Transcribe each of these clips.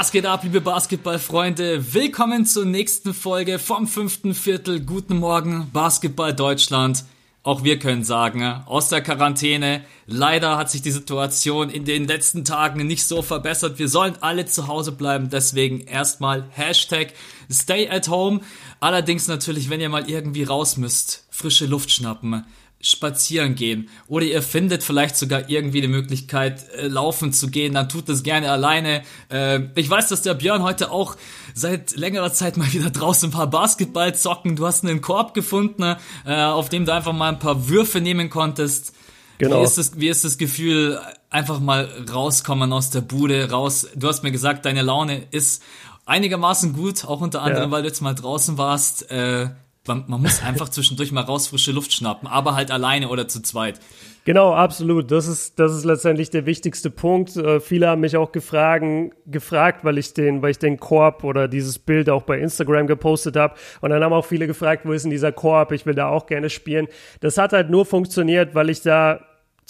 Was geht ab, liebe Basketballfreunde? Willkommen zur nächsten Folge vom fünften Viertel. Guten Morgen, Basketball Deutschland. Auch wir können sagen, aus der Quarantäne. Leider hat sich die Situation in den letzten Tagen nicht so verbessert. Wir sollen alle zu Hause bleiben. Deswegen erstmal Hashtag Stay at Home. Allerdings natürlich, wenn ihr mal irgendwie raus müsst, frische Luft schnappen spazieren gehen oder ihr findet vielleicht sogar irgendwie die Möglichkeit äh, laufen zu gehen, dann tut das gerne alleine. Äh, ich weiß, dass der Björn heute auch seit längerer Zeit mal wieder draußen ein paar Basketball zocken. Du hast einen Korb gefunden, äh, auf dem du einfach mal ein paar Würfe nehmen konntest. Genau. Wie ist, das, wie ist das Gefühl, einfach mal rauskommen aus der Bude, raus? Du hast mir gesagt, deine Laune ist einigermaßen gut, auch unter anderem, ja. weil du jetzt mal draußen warst. Äh, man, man muss einfach zwischendurch mal raus frische Luft schnappen, aber halt alleine oder zu zweit. Genau, absolut. Das ist, das ist letztendlich der wichtigste Punkt. Äh, viele haben mich auch gefragt, gefragt, weil ich den, weil ich den Korb oder dieses Bild auch bei Instagram gepostet habe. Und dann haben auch viele gefragt, wo ist denn dieser Korb? Ich will da auch gerne spielen. Das hat halt nur funktioniert, weil ich da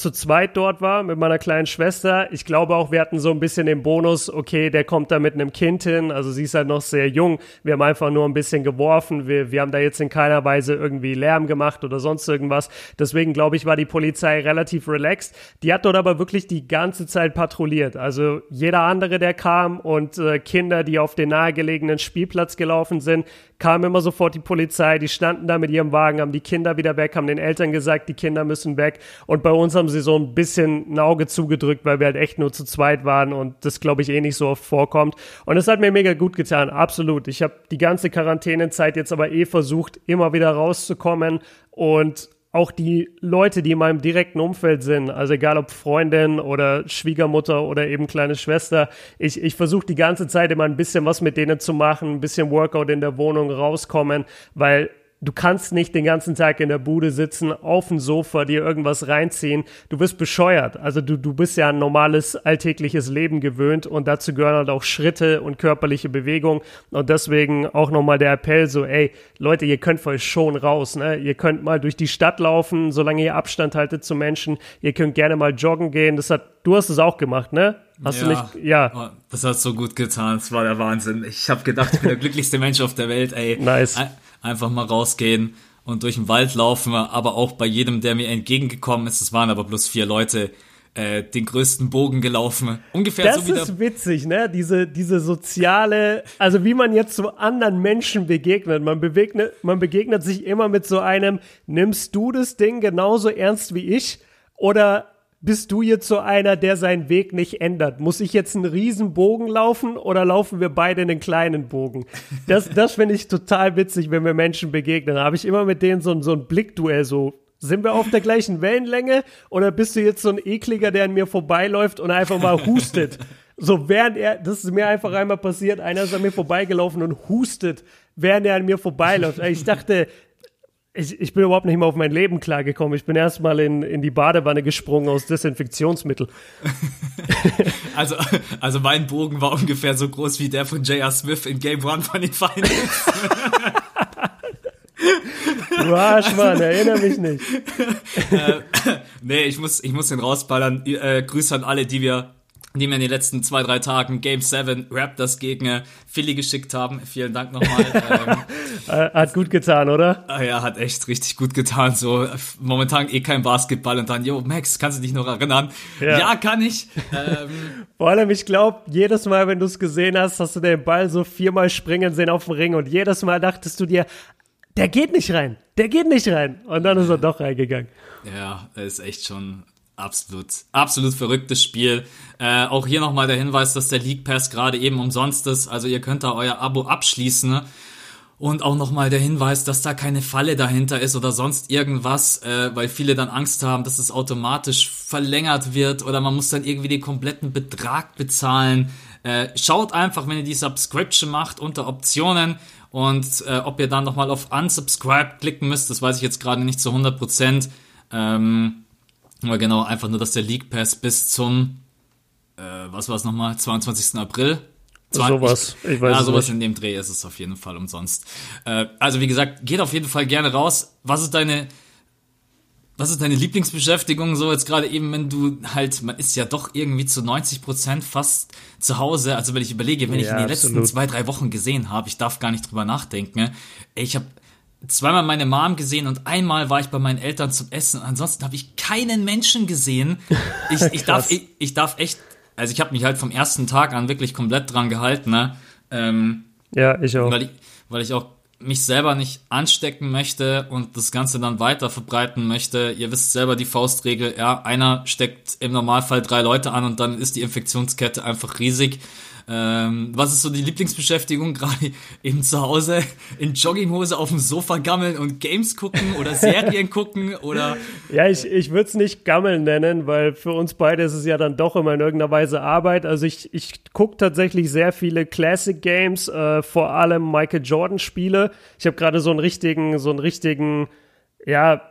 zu zweit dort war mit meiner kleinen Schwester. Ich glaube auch, wir hatten so ein bisschen den Bonus, okay, der kommt da mit einem Kind hin, also sie ist halt noch sehr jung. Wir haben einfach nur ein bisschen geworfen. Wir, wir haben da jetzt in keiner Weise irgendwie Lärm gemacht oder sonst irgendwas. Deswegen glaube ich, war die Polizei relativ relaxed. Die hat dort aber wirklich die ganze Zeit patrouilliert. Also jeder andere, der kam und äh, Kinder, die auf den nahegelegenen Spielplatz gelaufen sind, kam immer sofort die Polizei. Die standen da mit ihrem Wagen, haben die Kinder wieder weg, haben den Eltern gesagt, die Kinder müssen weg. Und bei uns haben sie so ein bisschen ein Auge zugedrückt, weil wir halt echt nur zu zweit waren und das, glaube ich, eh nicht so oft vorkommt. Und es hat mir mega gut getan, absolut. Ich habe die ganze Quarantänezeit jetzt aber eh versucht, immer wieder rauszukommen und auch die Leute, die in meinem direkten Umfeld sind, also egal ob Freundin oder Schwiegermutter oder eben kleine Schwester, ich, ich versuche die ganze Zeit immer ein bisschen was mit denen zu machen, ein bisschen Workout in der Wohnung rauskommen, weil Du kannst nicht den ganzen Tag in der Bude sitzen, auf dem Sofa, dir irgendwas reinziehen. Du wirst bescheuert. Also du, du bist ja ein normales alltägliches Leben gewöhnt und dazu gehören halt auch Schritte und körperliche Bewegung. Und deswegen auch nochmal der Appell so, ey, Leute, ihr könnt euch schon raus, ne? Ihr könnt mal durch die Stadt laufen, solange ihr Abstand haltet zu Menschen. Ihr könnt gerne mal joggen gehen. Das hat, du hast es auch gemacht, ne? Hast ja, du nicht, ja. Oh, das hat so gut getan. Das war der Wahnsinn. Ich habe gedacht, ich bin der glücklichste Mensch auf der Welt, ey. Nice einfach mal rausgehen und durch den Wald laufen, aber auch bei jedem, der mir entgegengekommen ist, es waren aber bloß vier Leute, äh, den größten Bogen gelaufen. Ungefähr das so wie Das ist witzig, ne? Diese, diese soziale, also wie man jetzt zu anderen Menschen begegnet. Man begegnet, man begegnet sich immer mit so einem, nimmst du das Ding genauso ernst wie ich? Oder bist du jetzt so einer, der seinen Weg nicht ändert? Muss ich jetzt einen riesen Bogen laufen oder laufen wir beide einen kleinen Bogen? Das, das finde ich total witzig, wenn wir Menschen begegnen. Da habe ich immer mit denen so, so ein Blickduell, so sind wir auf der gleichen Wellenlänge oder bist du jetzt so ein ekliger, der an mir vorbeiläuft und einfach mal hustet? So während er, das ist mir einfach einmal passiert, einer ist an mir vorbeigelaufen und hustet, während er an mir vorbeiläuft. Ich dachte, ich, ich bin überhaupt nicht mehr auf mein Leben klargekommen. Ich bin erstmal in, in die Badewanne gesprungen aus Desinfektionsmittel. also, also mein Bogen war ungefähr so groß wie der von J.R. Smith in Game One von den Finals. Du Arschmann, erinnere mich nicht. äh, nee, ich muss, ich muss den rausballern. Äh, Grüße an alle, die wir die mir in den letzten zwei, drei Tagen Game 7 Raptors gegen Philly geschickt haben. Vielen Dank nochmal. ähm, hat gut getan, oder? Ah ja, hat echt richtig gut getan. So momentan eh kein Basketball und dann, yo, Max, kannst du dich noch erinnern? Ja, ja kann ich. Ähm, Vor allem, ich glaube, jedes Mal, wenn du es gesehen hast, hast du den Ball so viermal springen sehen auf dem Ring und jedes Mal dachtest du dir, der geht nicht rein, der geht nicht rein. Und dann ist er doch reingegangen. Ja, ist echt schon Absolut, absolut verrücktes Spiel. Äh, auch hier nochmal der Hinweis, dass der League Pass gerade eben umsonst ist. Also ihr könnt da euer Abo abschließen. Und auch nochmal der Hinweis, dass da keine Falle dahinter ist oder sonst irgendwas, äh, weil viele dann Angst haben, dass es automatisch verlängert wird oder man muss dann irgendwie den kompletten Betrag bezahlen. Äh, schaut einfach, wenn ihr die Subscription macht, unter Optionen und äh, ob ihr dann nochmal auf Unsubscribe klicken müsst, das weiß ich jetzt gerade nicht zu 100 Prozent. Ähm, aber genau, einfach nur, dass der League Pass bis zum, äh, was war es nochmal, 22. April Zwar, sowas, ich, ich weiß Ja, sowas nicht. in dem Dreh ist es auf jeden Fall umsonst. Äh, also wie gesagt, geht auf jeden Fall gerne raus. Was ist deine, was ist deine Lieblingsbeschäftigung so jetzt gerade eben, wenn du halt, man ist ja doch irgendwie zu 90 Prozent fast zu Hause. Also wenn ich überlege, wenn ja, ich in den absolut. letzten zwei, drei Wochen gesehen habe, ich darf gar nicht drüber nachdenken. Ich habe zweimal meine Mom gesehen und einmal war ich bei meinen Eltern zum Essen. Ansonsten habe ich keinen Menschen gesehen. Ich, ich darf, ich, ich darf echt, also ich habe mich halt vom ersten Tag an wirklich komplett dran gehalten. Ne? Ähm, ja, ich auch. Weil ich, weil ich auch mich selber nicht anstecken möchte und das Ganze dann weiter verbreiten möchte. Ihr wisst selber die Faustregel, ja, einer steckt im Normalfall drei Leute an und dann ist die Infektionskette einfach riesig. Ähm, was ist so die Lieblingsbeschäftigung? Gerade eben zu Hause in Jogginghose auf dem Sofa gammeln und Games gucken oder Serien gucken oder. Ja, ich, ich würde es nicht gammeln nennen, weil für uns beide ist es ja dann doch immer in irgendeiner Weise Arbeit. Also ich, ich gucke tatsächlich sehr viele Classic Games, äh, vor allem Michael Jordan Spiele. Ich habe gerade so einen richtigen, so einen richtigen, ja,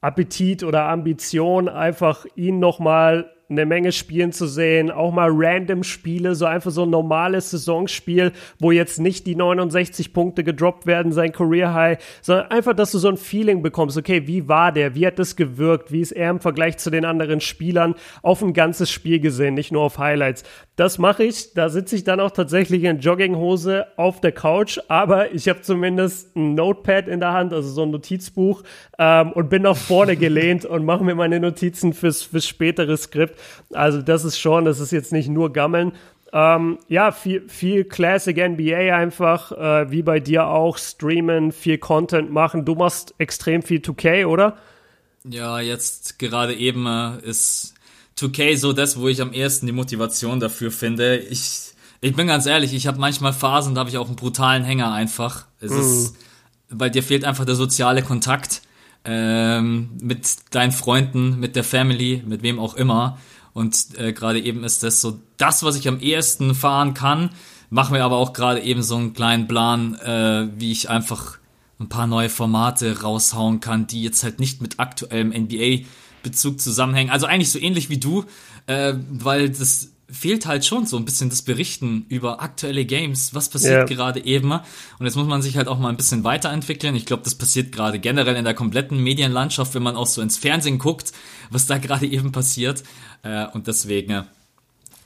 Appetit oder Ambition, einfach ihn nochmal eine Menge Spielen zu sehen, auch mal random Spiele, so einfach so ein normales Saisonspiel, wo jetzt nicht die 69 Punkte gedroppt werden, sein Career High, sondern einfach, dass du so ein Feeling bekommst, okay, wie war der, wie hat das gewirkt, wie ist er im Vergleich zu den anderen Spielern auf ein ganzes Spiel gesehen, nicht nur auf Highlights. Das mache ich, da sitze ich dann auch tatsächlich in Jogginghose auf der Couch, aber ich habe zumindest ein Notepad in der Hand, also so ein Notizbuch ähm, und bin nach vorne gelehnt und mache mir meine Notizen fürs, fürs spätere Skript. Also das ist schon, das ist jetzt nicht nur Gammeln. Ähm, ja, viel, viel Classic NBA einfach, äh, wie bei dir auch, streamen, viel Content machen. Du machst extrem viel 2K, oder? Ja, jetzt gerade eben äh, ist 2K so das, wo ich am ehesten die Motivation dafür finde. Ich, ich bin ganz ehrlich, ich habe manchmal Phasen, da habe ich auch einen brutalen Hänger einfach. Es mm. ist, bei dir fehlt einfach der soziale Kontakt ähm, mit deinen Freunden, mit der Family, mit wem auch immer. Und äh, gerade eben ist das so das, was ich am ehesten fahren kann. Machen wir aber auch gerade eben so einen kleinen Plan, äh, wie ich einfach ein paar neue Formate raushauen kann, die jetzt halt nicht mit aktuellem NBA-Bezug zusammenhängen. Also eigentlich so ähnlich wie du, äh, weil das fehlt halt schon so ein bisschen das Berichten über aktuelle Games, was passiert yeah. gerade eben. Und jetzt muss man sich halt auch mal ein bisschen weiterentwickeln. Ich glaube, das passiert gerade generell in der kompletten Medienlandschaft, wenn man auch so ins Fernsehen guckt, was da gerade eben passiert. Äh, und deswegen,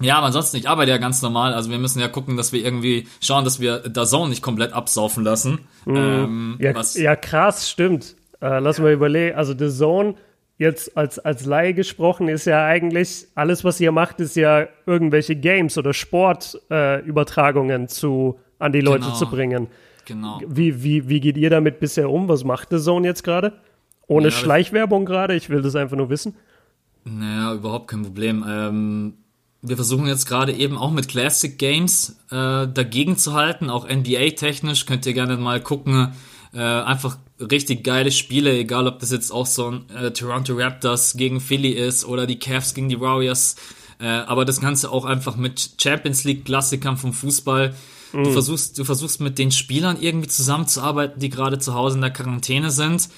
ja, aber ansonsten, ich arbeite ja ganz normal. Also wir müssen ja gucken, dass wir irgendwie schauen, dass wir da Zone nicht komplett absaufen lassen. Mhm. Ähm, ja, ja, krass, stimmt. Äh, lass mal überlegen. Also The Zone jetzt als, als Laie gesprochen, ist ja eigentlich, alles, was ihr macht, ist ja irgendwelche Games oder Sportübertragungen äh, zu, an die Leute genau. zu bringen. Genau. Wie, wie, wie geht ihr damit bisher um? Was macht The Zone jetzt gerade? Ohne ja, Schleichwerbung gerade? Ich will das einfach nur wissen. Naja, überhaupt kein Problem. Ähm, wir versuchen jetzt gerade eben auch mit Classic Games äh, dagegen zu halten, auch NBA-technisch. Könnt ihr gerne mal gucken. Äh, einfach richtig geile Spiele, egal ob das jetzt auch so ein äh, Toronto Raptors gegen Philly ist oder die Cavs gegen die Warriors. Äh, aber das Ganze auch einfach mit Champions League Klassikern vom Fußball. Mhm. Du versuchst, du versuchst mit den Spielern irgendwie zusammenzuarbeiten, die gerade zu Hause in der Quarantäne sind.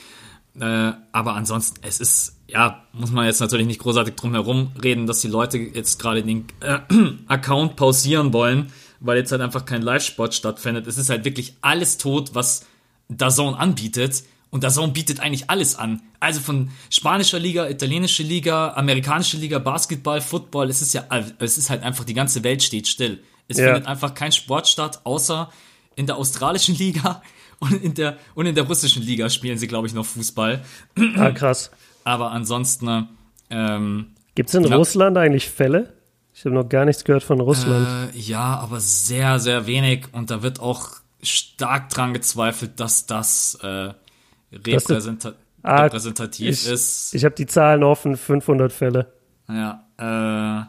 Äh, aber ansonsten, es ist, ja, muss man jetzt natürlich nicht großartig drum herum reden, dass die Leute jetzt gerade den äh, Account pausieren wollen, weil jetzt halt einfach kein Live-Sport stattfindet. Es ist halt wirklich alles tot, was DAZN anbietet. Und DAZN bietet eigentlich alles an. Also von spanischer Liga, italienische Liga, amerikanische Liga, Basketball, Football. Es ist ja, es ist halt einfach, die ganze Welt steht still. Es ja. findet einfach kein Sport statt, außer in der australischen Liga und in der, und in der russischen Liga spielen sie, glaube ich, noch Fußball. Ah, krass. Aber ansonsten, ähm, Gibt es in ja, Russland eigentlich Fälle? Ich habe noch gar nichts gehört von Russland. Äh, ja, aber sehr, sehr wenig. Und da wird auch stark dran gezweifelt, dass das äh, ah, repräsentativ ich, ist. Ich habe die Zahlen offen, 500 Fälle. Ja, äh,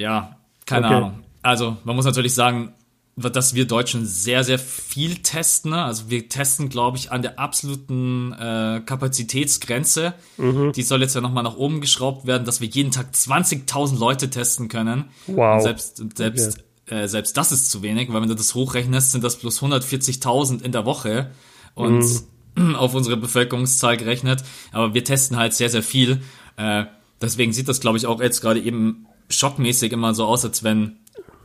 ja, keine okay. Ahnung. Also, man muss natürlich sagen, dass wir Deutschen sehr, sehr viel testen. Ne? Also wir testen, glaube ich, an der absoluten äh, Kapazitätsgrenze. Mhm. Die soll jetzt ja nochmal nach oben geschraubt werden, dass wir jeden Tag 20.000 Leute testen können. Wow. Und selbst, selbst okay äh, selbst das ist zu wenig, weil wenn du das hochrechnest, sind das plus 140.000 in der Woche und mhm. auf unsere Bevölkerungszahl gerechnet. Aber wir testen halt sehr, sehr viel. Äh, deswegen sieht das, glaube ich, auch jetzt gerade eben schockmäßig immer so aus, als wenn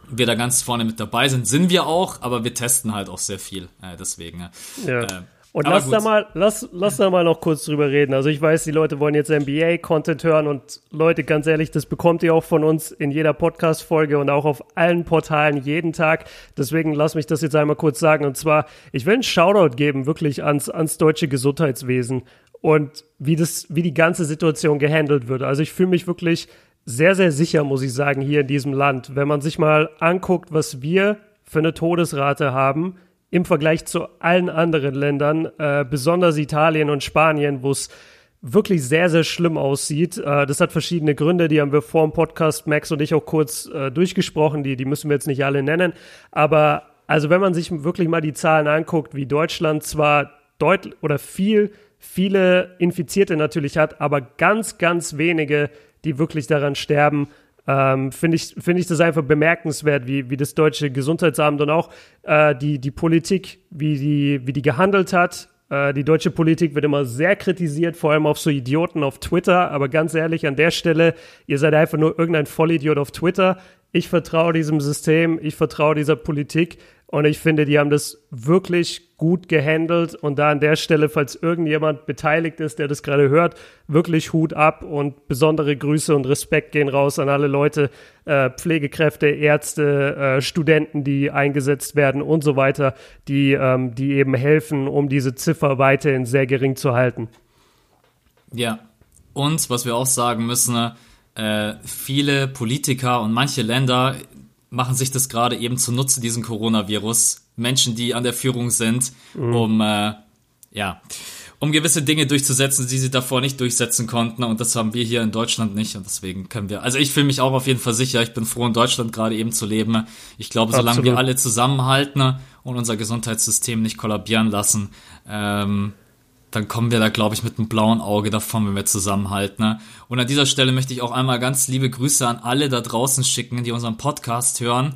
wir da ganz vorne mit dabei sind. Sind wir auch, aber wir testen halt auch sehr viel. Äh, deswegen. Ja. Und Aber lass gut. da mal, lass, lass da mal noch kurz drüber reden. Also ich weiß, die Leute wollen jetzt NBA-Content hören und Leute, ganz ehrlich, das bekommt ihr auch von uns in jeder Podcast-Folge und auch auf allen Portalen jeden Tag. Deswegen lass mich das jetzt einmal kurz sagen. Und zwar, ich will einen Shoutout geben, wirklich ans, ans deutsche Gesundheitswesen und wie das, wie die ganze Situation gehandelt wird. Also ich fühle mich wirklich sehr, sehr sicher, muss ich sagen, hier in diesem Land. Wenn man sich mal anguckt, was wir für eine Todesrate haben, im Vergleich zu allen anderen Ländern, äh, besonders Italien und Spanien, wo es wirklich sehr, sehr schlimm aussieht. Äh, das hat verschiedene Gründe, die haben wir vor dem Podcast, Max und ich, auch kurz äh, durchgesprochen, die, die müssen wir jetzt nicht alle nennen. Aber also wenn man sich wirklich mal die Zahlen anguckt, wie Deutschland zwar deutlich oder viel, viele Infizierte natürlich hat, aber ganz, ganz wenige, die wirklich daran sterben, ähm, finde ich, finde ich das einfach bemerkenswert, wie, wie das deutsche Gesundheitsamt und auch äh, die, die Politik, wie die, wie die gehandelt hat. Äh, die deutsche Politik wird immer sehr kritisiert, vor allem auf so Idioten auf Twitter. Aber ganz ehrlich, an der Stelle, ihr seid einfach nur irgendein Vollidiot auf Twitter. Ich vertraue diesem System, ich vertraue dieser Politik und ich finde, die haben das wirklich gut gehandelt. Und da an der Stelle, falls irgendjemand beteiligt ist, der das gerade hört, wirklich Hut ab und besondere Grüße und Respekt gehen raus an alle Leute, äh, Pflegekräfte, Ärzte, äh, Studenten, die eingesetzt werden und so weiter, die, ähm, die eben helfen, um diese Ziffer weiterhin sehr gering zu halten. Ja. Und was wir auch sagen müssen, äh, viele Politiker und manche Länder machen sich das gerade eben zunutze, diesen Coronavirus. Menschen, die an der Führung sind, mhm. um, äh, ja, um gewisse Dinge durchzusetzen, die sie davor nicht durchsetzen konnten. Und das haben wir hier in Deutschland nicht. Und deswegen können wir, also ich fühle mich auch auf jeden Fall sicher. Ich bin froh, in Deutschland gerade eben zu leben. Ich glaube, solange Absolut. wir alle zusammenhalten und unser Gesundheitssystem nicht kollabieren lassen, ähm, dann kommen wir da, glaube ich, mit einem blauen Auge davon, wenn wir zusammenhalten. Ne? Und an dieser Stelle möchte ich auch einmal ganz liebe Grüße an alle da draußen schicken, die unseren Podcast hören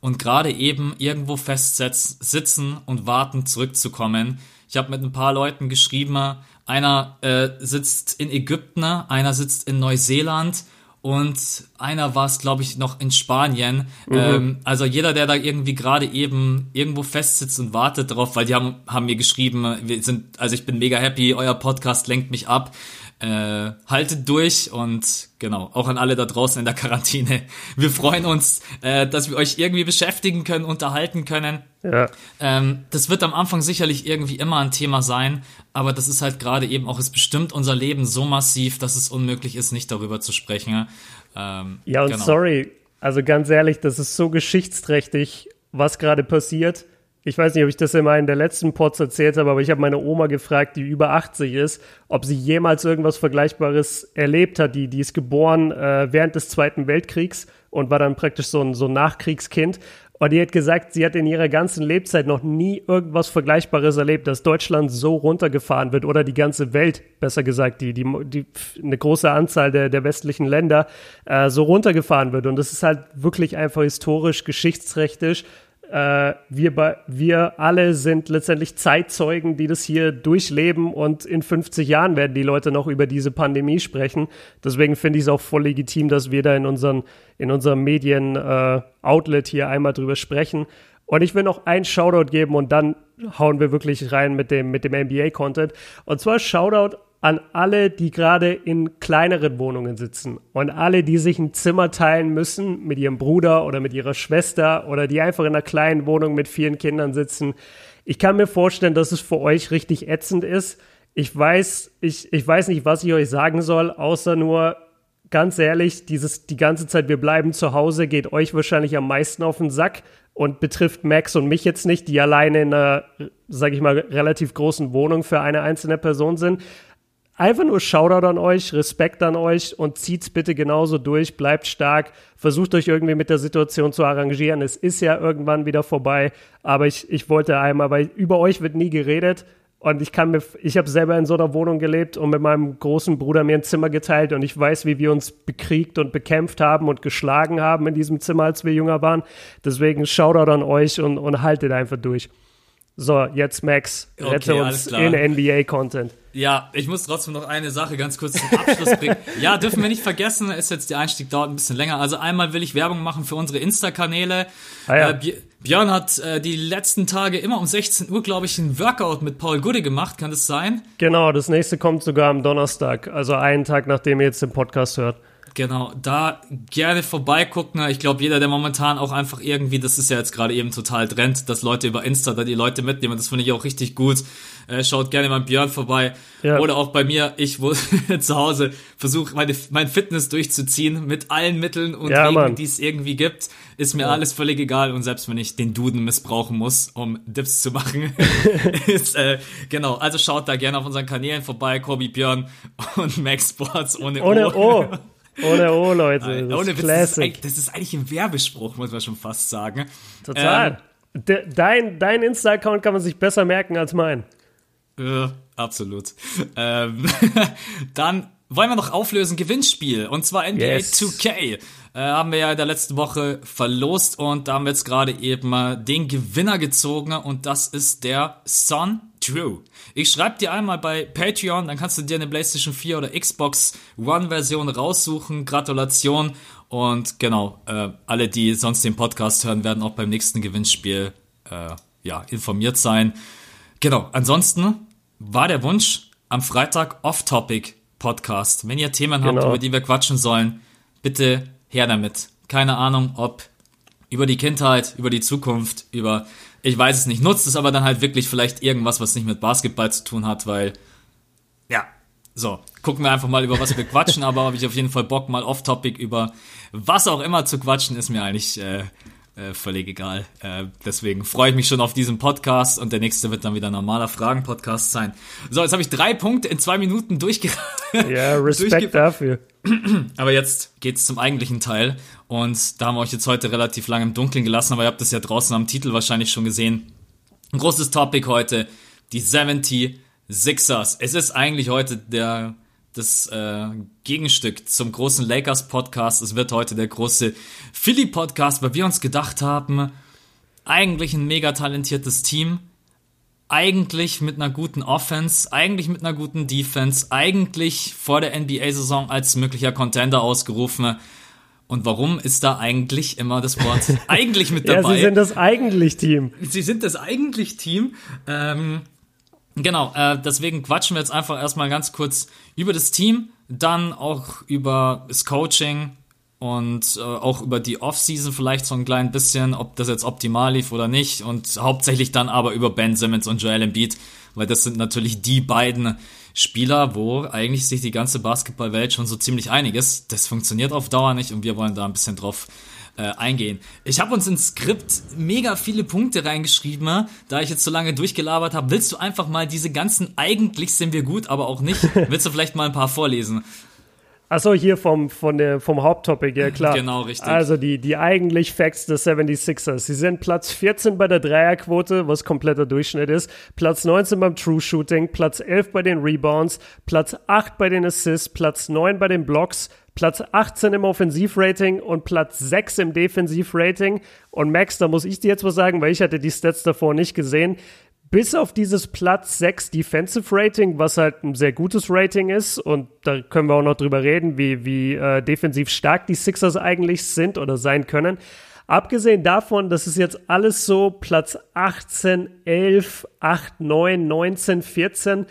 und gerade eben irgendwo festsitzen und warten, zurückzukommen. Ich habe mit ein paar Leuten geschrieben, einer äh, sitzt in Ägypten, einer sitzt in Neuseeland und einer war es, glaube ich, noch in Spanien. Mhm. Ähm, also jeder, der da irgendwie gerade eben irgendwo festsitzt und wartet drauf, weil die haben, haben mir geschrieben, wir sind, also ich bin mega happy, euer Podcast lenkt mich ab. Äh, haltet durch und genau, auch an alle da draußen in der Quarantäne. Wir freuen uns, äh, dass wir euch irgendwie beschäftigen können, unterhalten können. Ja. Ähm, das wird am Anfang sicherlich irgendwie immer ein Thema sein, aber das ist halt gerade eben auch, es bestimmt unser Leben so massiv, dass es unmöglich ist, nicht darüber zu sprechen. Ähm, ja, und genau. sorry, also ganz ehrlich, das ist so geschichtsträchtig, was gerade passiert ich weiß nicht, ob ich das in meinen der letzten Pods erzählt habe, aber ich habe meine Oma gefragt, die über 80 ist, ob sie jemals irgendwas Vergleichbares erlebt hat. Die, die ist geboren äh, während des Zweiten Weltkriegs und war dann praktisch so ein, so ein Nachkriegskind. Und die hat gesagt, sie hat in ihrer ganzen Lebzeit noch nie irgendwas Vergleichbares erlebt, dass Deutschland so runtergefahren wird oder die ganze Welt, besser gesagt, die, die, die eine große Anzahl der, der westlichen Länder äh, so runtergefahren wird. Und das ist halt wirklich einfach historisch, geschichtsträchtig äh, wir, wir alle sind letztendlich Zeitzeugen, die das hier durchleben und in 50 Jahren werden die Leute noch über diese Pandemie sprechen. Deswegen finde ich es auch voll legitim, dass wir da in, unseren, in unserem Medien-Outlet äh, hier einmal drüber sprechen. Und ich will noch einen Shoutout geben und dann hauen wir wirklich rein mit dem, mit dem NBA-Content. Und zwar Shoutout an alle, die gerade in kleineren Wohnungen sitzen und alle, die sich ein Zimmer teilen müssen mit ihrem Bruder oder mit ihrer Schwester oder die einfach in einer kleinen Wohnung mit vielen Kindern sitzen. Ich kann mir vorstellen, dass es für euch richtig ätzend ist. Ich weiß, ich, ich weiß nicht, was ich euch sagen soll, außer nur ganz ehrlich, dieses die ganze Zeit wir bleiben zu Hause geht euch wahrscheinlich am meisten auf den Sack und betrifft Max und mich jetzt nicht, die alleine in einer, sag ich mal, relativ großen Wohnung für eine einzelne Person sind. Einfach nur Shoutout an euch, Respekt an euch und zieht's bitte genauso durch, bleibt stark, versucht euch irgendwie mit der Situation zu arrangieren. Es ist ja irgendwann wieder vorbei, aber ich, ich wollte einmal, weil über euch wird nie geredet und ich kann mir, ich habe selber in so einer Wohnung gelebt und mit meinem großen Bruder mir ein Zimmer geteilt und ich weiß, wie wir uns bekriegt und bekämpft haben und geschlagen haben in diesem Zimmer, als wir jünger waren. Deswegen Shoutout an euch und, und haltet einfach durch. So, jetzt Max, rette okay, uns in NBA-Content. Ja, ich muss trotzdem noch eine Sache ganz kurz zum Abschluss bringen. ja, dürfen wir nicht vergessen, ist jetzt der Einstieg dauert ein bisschen länger. Also einmal will ich Werbung machen für unsere Insta-Kanäle. Ah, ja. äh, Björn hat äh, die letzten Tage immer um 16 Uhr, glaube ich, ein Workout mit Paul Gude gemacht. Kann das sein? Genau, das nächste kommt sogar am Donnerstag, also einen Tag, nachdem ihr jetzt den Podcast hört. Genau, da gerne vorbeigucken. Ich glaube, jeder, der momentan auch einfach irgendwie, das ist ja jetzt gerade eben total Trend, dass Leute über Insta da die Leute mitnehmen. Das finde ich auch richtig gut. Äh, schaut gerne mal Björn vorbei. Ja. Oder auch bei mir, ich wo zu Hause versuche meine mein Fitness durchzuziehen mit allen Mitteln und ja, Wegen, die es irgendwie gibt. Ist mir ja. alles völlig egal und selbst wenn ich den Duden missbrauchen muss, um Dips zu machen. ist, äh, genau, also schaut da gerne auf unseren Kanälen vorbei, Kobi Björn und Max Sports ohne, ohne O. Ohne O, Leute. Das, Ohne ist, das, ist, das ist eigentlich ein Werbespruch, muss man schon fast sagen. Total. Ähm, De, dein dein Insta-Account kann man sich besser merken als mein. Äh, absolut. Ähm, dann wollen wir noch auflösen, Gewinnspiel. Und zwar NBA yes. 2K. Äh, haben wir ja in der letzten Woche verlost und da haben wir jetzt gerade eben den Gewinner gezogen und das ist der Son True. Ich schreibe dir einmal bei Patreon, dann kannst du dir eine PlayStation 4 oder Xbox One Version raussuchen. Gratulation. Und genau, äh, alle, die sonst den Podcast hören, werden auch beim nächsten Gewinnspiel äh, ja, informiert sein. Genau, ansonsten war der Wunsch am Freitag Off-Topic Podcast. Wenn ihr Themen genau. habt, über die wir quatschen sollen, bitte her damit. Keine Ahnung, ob über die Kindheit, über die Zukunft, über ich weiß es nicht, nutzt es aber dann halt wirklich vielleicht irgendwas, was nicht mit Basketball zu tun hat, weil, ja, so, gucken wir einfach mal, über was wir quatschen, aber habe ich auf jeden Fall Bock, mal off-topic über was auch immer zu quatschen, ist mir eigentlich äh, äh, völlig egal. Äh, deswegen freue ich mich schon auf diesen Podcast und der nächste wird dann wieder ein normaler Fragen-Podcast sein. So, jetzt habe ich drei Punkte in zwei Minuten durchge... Ja, Respekt dafür. Aber jetzt geht's zum eigentlichen Teil und da haben wir euch jetzt heute relativ lange im Dunkeln gelassen, aber ihr habt das ja draußen am Titel wahrscheinlich schon gesehen. Ein großes Topic heute, die 76ers. Es ist eigentlich heute der das äh, Gegenstück zum großen Lakers Podcast. Es wird heute der große Philly Podcast, weil wir uns gedacht haben, eigentlich ein mega talentiertes Team, eigentlich mit einer guten Offense, eigentlich mit einer guten Defense, eigentlich vor der NBA-Saison als möglicher Contender ausgerufen. Und warum ist da eigentlich immer das Wort eigentlich mit dabei? ja, sie sind das eigentlich Team. Sie sind das eigentlich Team. Ähm, genau, äh, deswegen quatschen wir jetzt einfach erstmal ganz kurz über das Team, dann auch über das Coaching und äh, auch über die Offseason vielleicht so ein klein bisschen, ob das jetzt optimal lief oder nicht und hauptsächlich dann aber über Ben Simmons und Joel Embiid, weil das sind natürlich die beiden Spieler, wo eigentlich sich die ganze Basketballwelt schon so ziemlich einig ist. Das funktioniert auf Dauer nicht und wir wollen da ein bisschen drauf äh, eingehen. Ich habe uns ins Skript mega viele Punkte reingeschrieben, da ich jetzt so lange durchgelabert habe. Willst du einfach mal diese ganzen eigentlich sind wir gut, aber auch nicht, willst du vielleicht mal ein paar vorlesen? Achso, hier vom, von der, vom Haupttopic, ja klar. Genau, richtig. Also die, die eigentlich Facts des 76ers. Sie sind Platz 14 bei der Dreierquote, was kompletter Durchschnitt ist, Platz 19 beim True Shooting, Platz 11 bei den Rebounds, Platz 8 bei den Assists, Platz 9 bei den Blocks, Platz 18 im Offensivrating und Platz 6 im Defensivrating. Und Max, da muss ich dir jetzt was sagen, weil ich hatte die Stats davor nicht gesehen bis auf dieses Platz 6 Defensive Rating, was halt ein sehr gutes Rating ist, und da können wir auch noch drüber reden, wie, wie äh, defensiv stark die Sixers eigentlich sind oder sein können. Abgesehen davon, das ist jetzt alles so Platz 18, 11, 8, 9, 19, 14.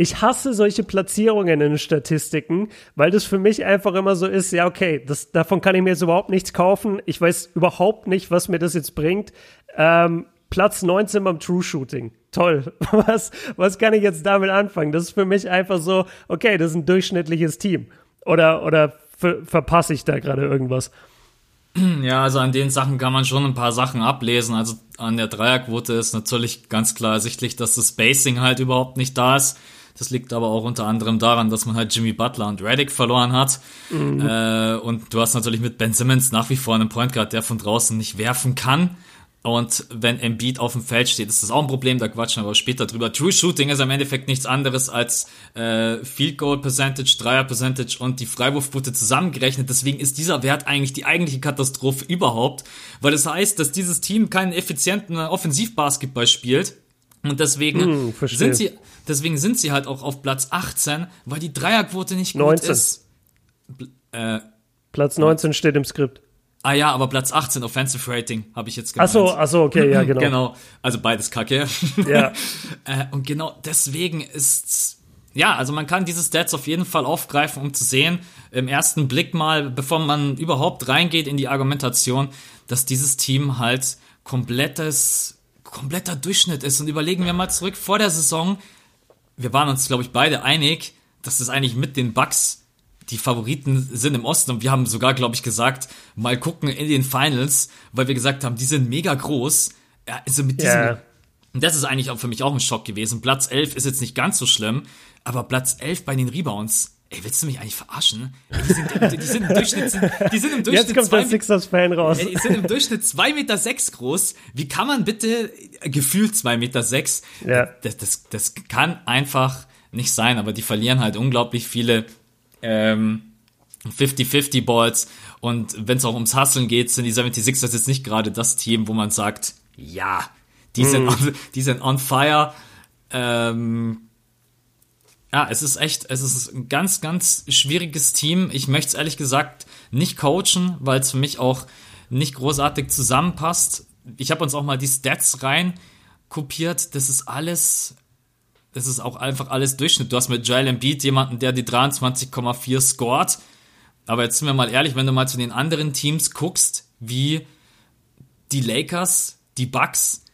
Ich hasse solche Platzierungen in den Statistiken, weil das für mich einfach immer so ist, ja, okay, das, davon kann ich mir jetzt überhaupt nichts kaufen. Ich weiß überhaupt nicht, was mir das jetzt bringt. Ähm, Platz 19 beim True Shooting. Toll. Was, was kann ich jetzt damit anfangen? Das ist für mich einfach so, okay, das ist ein durchschnittliches Team. Oder, oder ver verpasse ich da gerade irgendwas? Ja, also an den Sachen kann man schon ein paar Sachen ablesen. Also an der Dreierquote ist natürlich ganz klar ersichtlich, dass das Spacing halt überhaupt nicht da ist. Das liegt aber auch unter anderem daran, dass man halt Jimmy Butler und Reddick verloren hat. Mhm. Äh, und du hast natürlich mit Ben Simmons nach wie vor einen Point Guard, der von draußen nicht werfen kann. Und wenn Embiid auf dem Feld steht, ist das auch ein Problem, da quatschen wir aber später drüber. True Shooting ist im Endeffekt nichts anderes als äh, Field Goal Percentage, Dreier Percentage und die Freiwurfquote zusammengerechnet. Deswegen ist dieser Wert eigentlich die eigentliche Katastrophe überhaupt, weil das heißt, dass dieses Team keinen effizienten Offensivbasketball spielt. Und deswegen hm, sind sie, deswegen sind sie halt auch auf Platz 18, weil die Dreierquote nicht gut 19. ist. Äh, Platz 19 steht im Skript. Ah ja, aber Platz 18 Offensive Rating habe ich jetzt gemeint. Ach so, ach so, okay, ja, genau. genau, also beides kacke. Ja. äh, und genau deswegen ist ja, also man kann diese Stats auf jeden Fall aufgreifen, um zu sehen, im ersten Blick mal, bevor man überhaupt reingeht in die Argumentation, dass dieses Team halt komplettes, kompletter Durchschnitt ist. Und überlegen wir mal zurück vor der Saison, wir waren uns, glaube ich, beide einig, dass es eigentlich mit den Bucks die Favoriten sind im Osten und wir haben sogar, glaube ich, gesagt, mal gucken in den Finals, weil wir gesagt haben, die sind mega groß. Ja, also mit diesem, yeah. das ist eigentlich auch für mich auch ein Schock gewesen. Platz 11 ist jetzt nicht ganz so schlimm, aber Platz 11 bei den Rebounds, Ey, willst du mich eigentlich verarschen? Ey, die, sind, die, sind, im Durchschnitt, die sind im Durchschnitt. Jetzt kommt zwei, der Sixers-Fan raus. Ey, die sind im Durchschnitt 2,6 Meter sechs groß. Wie kann man bitte gefühlt 2,6 Meter? Sechs? Ja. Das, das, das kann einfach nicht sein, aber die verlieren halt unglaublich viele ähm, 50-50 Balls. Und wenn es auch ums Hustlen geht, sind die 76ers jetzt nicht gerade das Team, wo man sagt, ja, die, mm. sind, mhm. on, die sind on fire. Ähm, ja, es ist echt, es ist ein ganz, ganz schwieriges Team. Ich möchte es ehrlich gesagt nicht coachen, weil es für mich auch nicht großartig zusammenpasst. Ich habe uns auch mal die Stats rein kopiert. Das ist alles, das ist auch einfach alles Durchschnitt. Du hast mit Joel Embiid jemanden, der die 23,4 scored. Aber jetzt sind wir mal ehrlich, wenn du mal zu den anderen Teams guckst, wie die Lakers, die Bucks,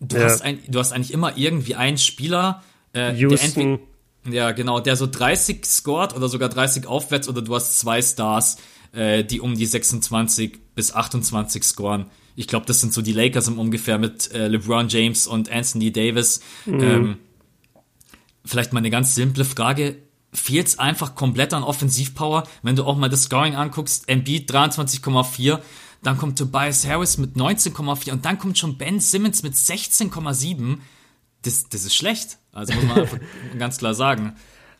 du, ja. hast, ein, du hast eigentlich immer irgendwie einen Spieler, äh, der entweder ja, genau, der so 30 scored oder sogar 30 aufwärts oder du hast zwei Stars, äh, die um die 26 bis 28 scoren. Ich glaube, das sind so die Lakers im ungefähr mit äh, LeBron James und Anthony Davis. Mhm. Ähm, vielleicht mal eine ganz simple Frage. Fehlt es einfach komplett an Offensivpower? Wenn du auch mal das Scoring anguckst, Embiid 23,4, dann kommt Tobias Harris mit 19,4 und dann kommt schon Ben Simmons mit 16,7 das, das ist schlecht. Also muss man ganz klar sagen.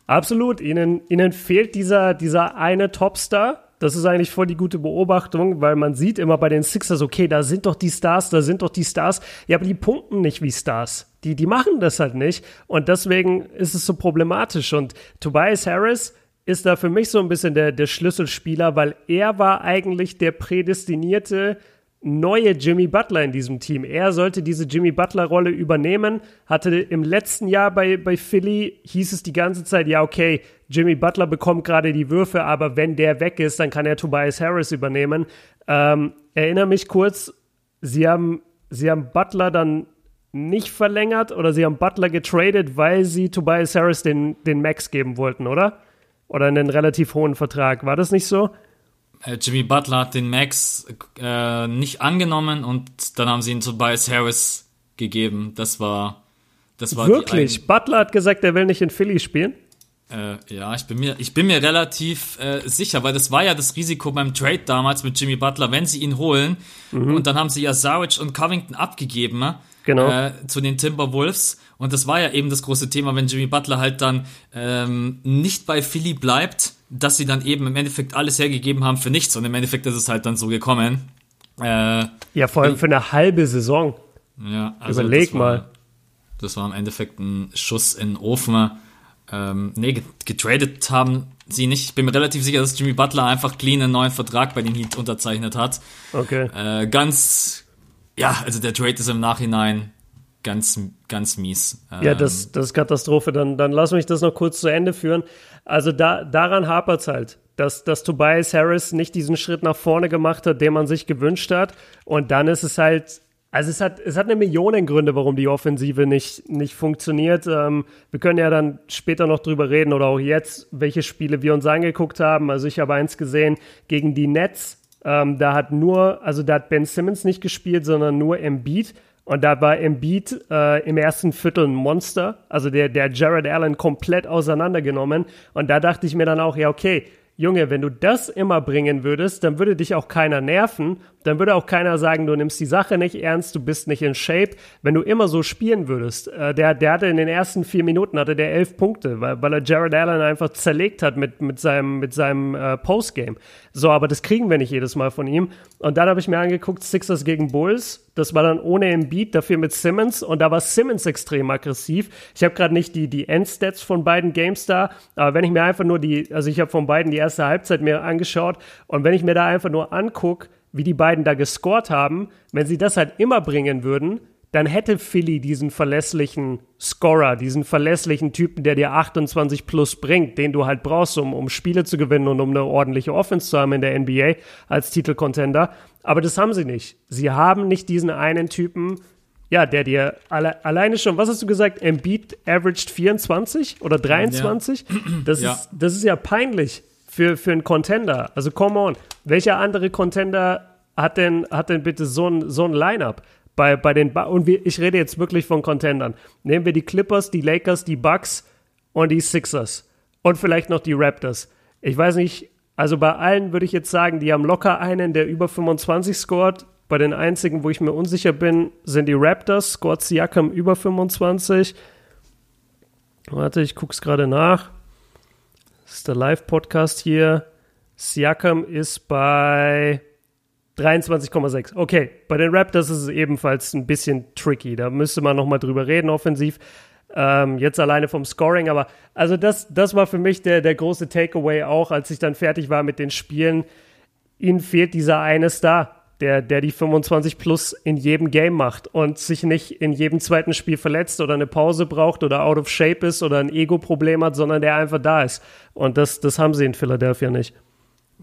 Absolut. Ihnen, ihnen fehlt dieser, dieser eine Topstar. Das ist eigentlich voll die gute Beobachtung, weil man sieht immer bei den Sixers, okay, da sind doch die Stars, da sind doch die Stars. Ja, aber die punkten nicht wie Stars. Die, die machen das halt nicht. Und deswegen ist es so problematisch. Und Tobias Harris ist da für mich so ein bisschen der, der Schlüsselspieler, weil er war eigentlich der prädestinierte neue Jimmy Butler in diesem Team. Er sollte diese Jimmy Butler-Rolle übernehmen. Hatte im letzten Jahr bei, bei Philly, hieß es die ganze Zeit, ja, okay, Jimmy Butler bekommt gerade die Würfe, aber wenn der weg ist, dann kann er Tobias Harris übernehmen. Ähm, erinnere mich kurz, sie haben, sie haben Butler dann nicht verlängert oder sie haben Butler getradet, weil sie Tobias Harris den, den Max geben wollten, oder? Oder einen relativ hohen Vertrag. War das nicht so? Äh, Jimmy Butler hat den Max äh, nicht angenommen und dann haben sie ihn zu Tobias Harris gegeben. Das war, das war wirklich. Butler hat gesagt, er will nicht in Philly spielen. Äh, ja, ich bin mir, ich bin mir relativ äh, sicher, weil das war ja das Risiko beim Trade damals mit Jimmy Butler, wenn sie ihn holen mhm. und dann haben sie ja Saric und Covington abgegeben ne? Genau. äh, zu den Timberwolves und das war ja eben das große Thema, wenn Jimmy Butler halt dann ähm, nicht bei Philly bleibt dass sie dann eben im Endeffekt alles hergegeben haben für nichts und im Endeffekt ist es halt dann so gekommen. Äh, ja, vor allem für eine halbe Saison. Ja, also Überleg das war, mal. Das war im Endeffekt ein Schuss in den Ofen. Ähm, nee, getradet haben sie nicht. Ich bin mir relativ sicher, dass Jimmy Butler einfach clean einen neuen Vertrag bei den Heat unterzeichnet hat. Okay. Äh, ganz, ja, also der Trade ist im Nachhinein ganz, ganz mies. Ja, das, ähm, das ist Katastrophe. Dann, dann lass mich das noch kurz zu Ende führen. Also da, daran hapert es halt, dass, dass Tobias Harris nicht diesen Schritt nach vorne gemacht hat, den man sich gewünscht hat. Und dann ist es halt, also es hat, es hat eine Million Gründe, warum die Offensive nicht, nicht funktioniert. Ähm, wir können ja dann später noch drüber reden oder auch jetzt, welche Spiele wir uns angeguckt haben. Also ich habe eins gesehen gegen die Nets. Ähm, da hat nur, also da hat Ben Simmons nicht gespielt, sondern nur Embiid. Und da war Embiid äh, im ersten Viertel ein Monster. Also der, der Jared Allen komplett auseinandergenommen. Und da dachte ich mir dann auch, ja, okay, Junge, wenn du das immer bringen würdest, dann würde dich auch keiner nerven. Dann würde auch keiner sagen, du nimmst die Sache nicht ernst, du bist nicht in Shape. Wenn du immer so spielen würdest, äh, der, der hatte in den ersten vier Minuten hatte der elf Punkte, weil, weil er Jared Allen einfach zerlegt hat mit, mit seinem, mit seinem äh, Postgame. So, aber das kriegen wir nicht jedes Mal von ihm. Und dann habe ich mir angeguckt, Sixers gegen Bulls. Das war dann ohne Embiid, dafür mit Simmons. Und da war Simmons extrem aggressiv. Ich habe gerade nicht die, die Endstats von beiden Games da. Aber wenn ich mir einfach nur die, also ich habe von beiden die erste Halbzeit mir angeschaut. Und wenn ich mir da einfach nur angucke, wie die beiden da gescored haben, wenn sie das halt immer bringen würden, dann hätte Philly diesen verlässlichen Scorer, diesen verlässlichen Typen, der dir 28 plus bringt, den du halt brauchst, um, um Spiele zu gewinnen und um eine ordentliche Offense zu haben in der NBA als Titelcontender. Aber das haben sie nicht. Sie haben nicht diesen einen Typen, ja, der dir alle, alleine schon, was hast du gesagt, Embiid averaged 24 oder 23? Ja. Das, ja. Ist, das ist ja peinlich für, für einen Contender. Also come on, welcher andere Contender hat denn, hat denn bitte so ein, so ein Line-Up? bei, bei den ba und wir, ich rede jetzt wirklich von Contendern. Nehmen wir die Clippers, die Lakers, die Bucks und die Sixers und vielleicht noch die Raptors. Ich weiß nicht, also bei allen würde ich jetzt sagen, die haben locker einen, der über 25 scored. Bei den einzigen, wo ich mir unsicher bin, sind die Raptors. Scored Siakam über 25. Warte, ich gucke es gerade nach. Das ist der Live-Podcast hier. Siakam ist bei 23,6. Okay, bei den Raptors ist es ebenfalls ein bisschen tricky. Da müsste man nochmal drüber reden, offensiv. Ähm, jetzt alleine vom Scoring, aber also das, das war für mich der, der große Takeaway auch, als ich dann fertig war mit den Spielen. Ihnen fehlt dieser eine Star, der, der die 25 plus in jedem Game macht und sich nicht in jedem zweiten Spiel verletzt oder eine Pause braucht oder out of shape ist oder ein Ego-Problem hat, sondern der einfach da ist. Und das, das haben sie in Philadelphia nicht.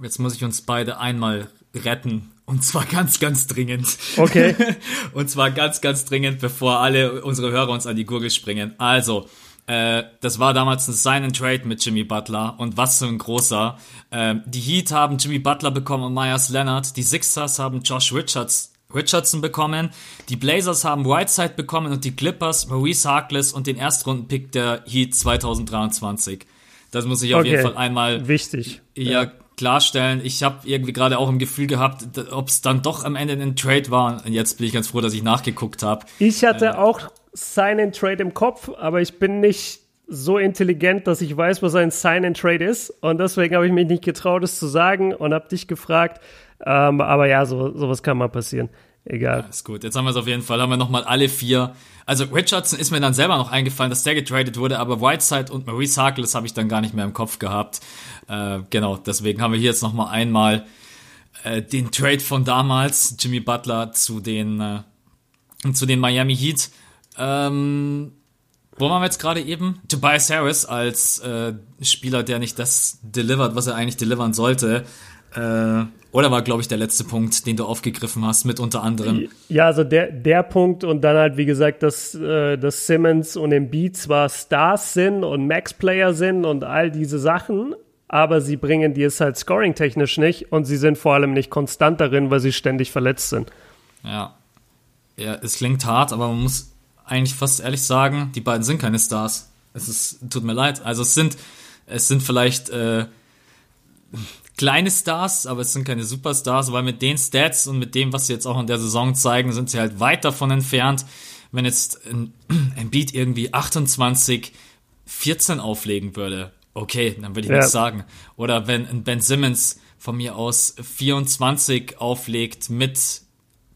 Jetzt muss ich uns beide einmal retten und zwar ganz, ganz dringend. Okay. und zwar ganz, ganz dringend, bevor alle unsere Hörer uns an die Gurgel springen. Also, äh, das war damals ein Sign and Trade mit Jimmy Butler und was für ein großer. Äh, die Heat haben Jimmy Butler bekommen und Myers Leonard. Die Sixers haben Josh Richards, Richardson bekommen. Die Blazers haben Whiteside bekommen und die Clippers Maurice Harkless und den Erstrundenpick der Heat 2023. Das muss ich auf okay. jeden Fall einmal. Wichtig. Ja, ja klarstellen. Ich habe irgendwie gerade auch im Gefühl gehabt, ob es dann doch am Ende ein Trade war. Und jetzt bin ich ganz froh, dass ich nachgeguckt habe. Ich hatte äh, auch Sign Trade im Kopf, aber ich bin nicht so intelligent, dass ich weiß, was ein Sign and Trade ist. Und deswegen habe ich mich nicht getraut, es zu sagen und habe dich gefragt. Ähm, aber ja, so, sowas kann mal passieren. Egal. Ja, ist gut. Jetzt haben wir es auf jeden Fall. Haben wir nochmal alle vier. Also Richardson ist mir dann selber noch eingefallen, dass der getradet wurde, aber Whiteside und Maurice Harkless habe ich dann gar nicht mehr im Kopf gehabt. Äh, genau, deswegen haben wir hier jetzt nochmal einmal äh, den Trade von damals, Jimmy Butler zu den, äh, zu den Miami Heat. Ähm, wo waren wir jetzt gerade eben? Tobias Harris als äh, Spieler, der nicht das delivert, was er eigentlich delivern sollte. Äh, oder war, glaube ich, der letzte Punkt, den du aufgegriffen hast, mit unter anderem? Ja, also der, der Punkt und dann halt, wie gesagt, dass, äh, dass Simmons und Embiid zwar Stars sind und Max-Player sind und all diese Sachen, aber sie bringen dir es halt scoring-technisch nicht und sie sind vor allem nicht konstant darin, weil sie ständig verletzt sind. Ja. Ja, es klingt hart, aber man muss eigentlich fast ehrlich sagen, die beiden sind keine Stars. Es ist, tut mir leid. Also es sind, es sind vielleicht äh, kleine Stars, aber es sind keine Superstars, weil mit den Stats und mit dem, was sie jetzt auch in der Saison zeigen, sind sie halt weit davon entfernt. Wenn jetzt ein, Beat irgendwie 28, 14 auflegen würde, okay, dann würde ich ja. nichts sagen. Oder wenn ein Ben Simmons von mir aus 24 auflegt mit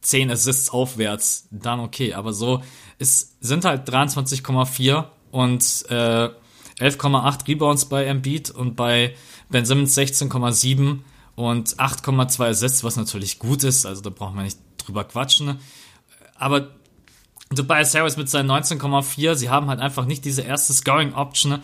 10 Assists aufwärts, dann okay. Aber so, es sind halt 23,4 und äh, 11,8 Rebounds bei Embiid und bei Ben Simmons 16,7 und 8,2 Assists, was natürlich gut ist, also da braucht man nicht drüber quatschen. Aber Tobias Harris mit seinen 19,4, sie haben halt einfach nicht diese erste Scoring Option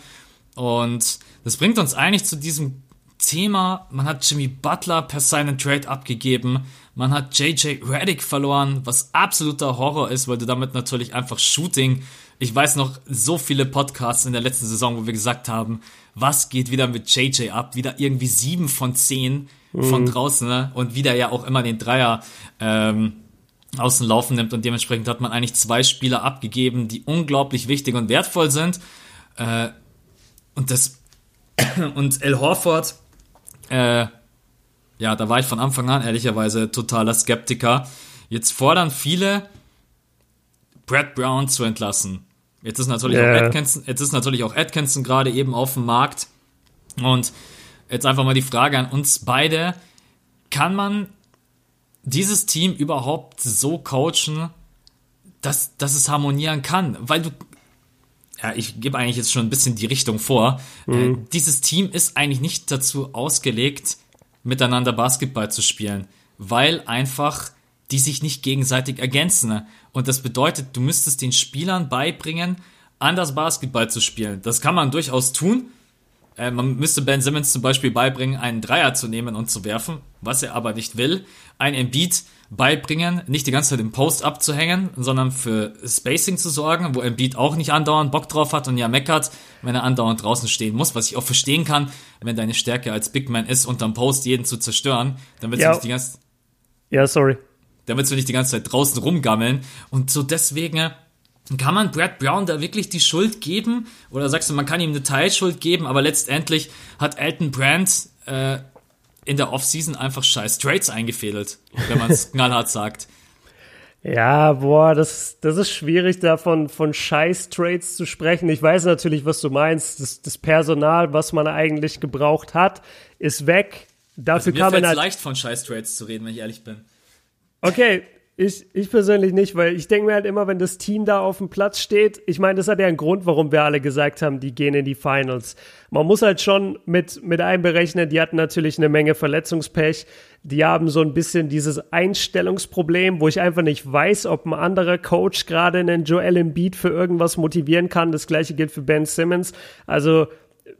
und das bringt uns eigentlich zu diesem Thema, man hat Jimmy Butler per Sign Trade abgegeben, man hat JJ Reddick verloren, was absoluter Horror ist, weil du damit natürlich einfach Shooting ich weiß noch so viele Podcasts in der letzten Saison, wo wir gesagt haben, was geht wieder mit JJ ab? Wieder irgendwie sieben von zehn von mhm. draußen ne? und wieder ja auch immer den Dreier ähm, außen laufen nimmt und dementsprechend hat man eigentlich zwei Spieler abgegeben, die unglaublich wichtig und wertvoll sind. Äh, und das und El Horford, äh, ja, da war ich von Anfang an ehrlicherweise totaler Skeptiker. Jetzt fordern viele, Brad Brown zu entlassen. Jetzt ist natürlich yeah. auch Atkinson, jetzt ist natürlich auch Atkinson gerade eben auf dem Markt. Und jetzt einfach mal die Frage an uns beide. Kann man dieses Team überhaupt so coachen, dass, dass es harmonieren kann? Weil du, ja, ich gebe eigentlich jetzt schon ein bisschen die Richtung vor. Mhm. Äh, dieses Team ist eigentlich nicht dazu ausgelegt, miteinander Basketball zu spielen. weil einfach die sich nicht gegenseitig ergänzen. Und das bedeutet, du müsstest den Spielern beibringen, anders Basketball zu spielen. Das kann man durchaus tun. Äh, man müsste Ben Simmons zum Beispiel beibringen, einen Dreier zu nehmen und zu werfen, was er aber nicht will. Ein Embiid beibringen, nicht die ganze Zeit im Post abzuhängen, sondern für Spacing zu sorgen, wo Embiid auch nicht andauernd Bock drauf hat und ja meckert, wenn er andauernd draußen stehen muss, was ich auch verstehen kann, wenn deine Stärke als Big Man ist, unterm Post jeden zu zerstören, dann willst ja. du nicht die ganze Ja, sorry. Dann willst du nicht die ganze Zeit draußen rumgammeln und so deswegen kann man Brad Brown da wirklich die Schuld geben? Oder sagst du, man kann ihm eine Teilschuld geben, aber letztendlich hat Elton Brand äh, in der Offseason einfach scheiß Trades eingefädelt, wenn man es knallhart sagt. Ja, boah, das, das ist schwierig, da von, von Scheiß-Trades zu sprechen. Ich weiß natürlich, was du meinst. Das, das Personal, was man eigentlich gebraucht hat, ist weg. Dafür also mir kann man halt leicht von Scheiß-Trades zu reden, wenn ich ehrlich bin. Okay, ich, ich persönlich nicht, weil ich denke mir halt immer, wenn das Team da auf dem Platz steht, ich meine, das hat ja einen Grund, warum wir alle gesagt haben, die gehen in die Finals. Man muss halt schon mit, mit einberechnen, die hatten natürlich eine Menge Verletzungspech. Die haben so ein bisschen dieses Einstellungsproblem, wo ich einfach nicht weiß, ob ein anderer Coach gerade einen Joel Embiid für irgendwas motivieren kann. Das gleiche gilt für Ben Simmons. Also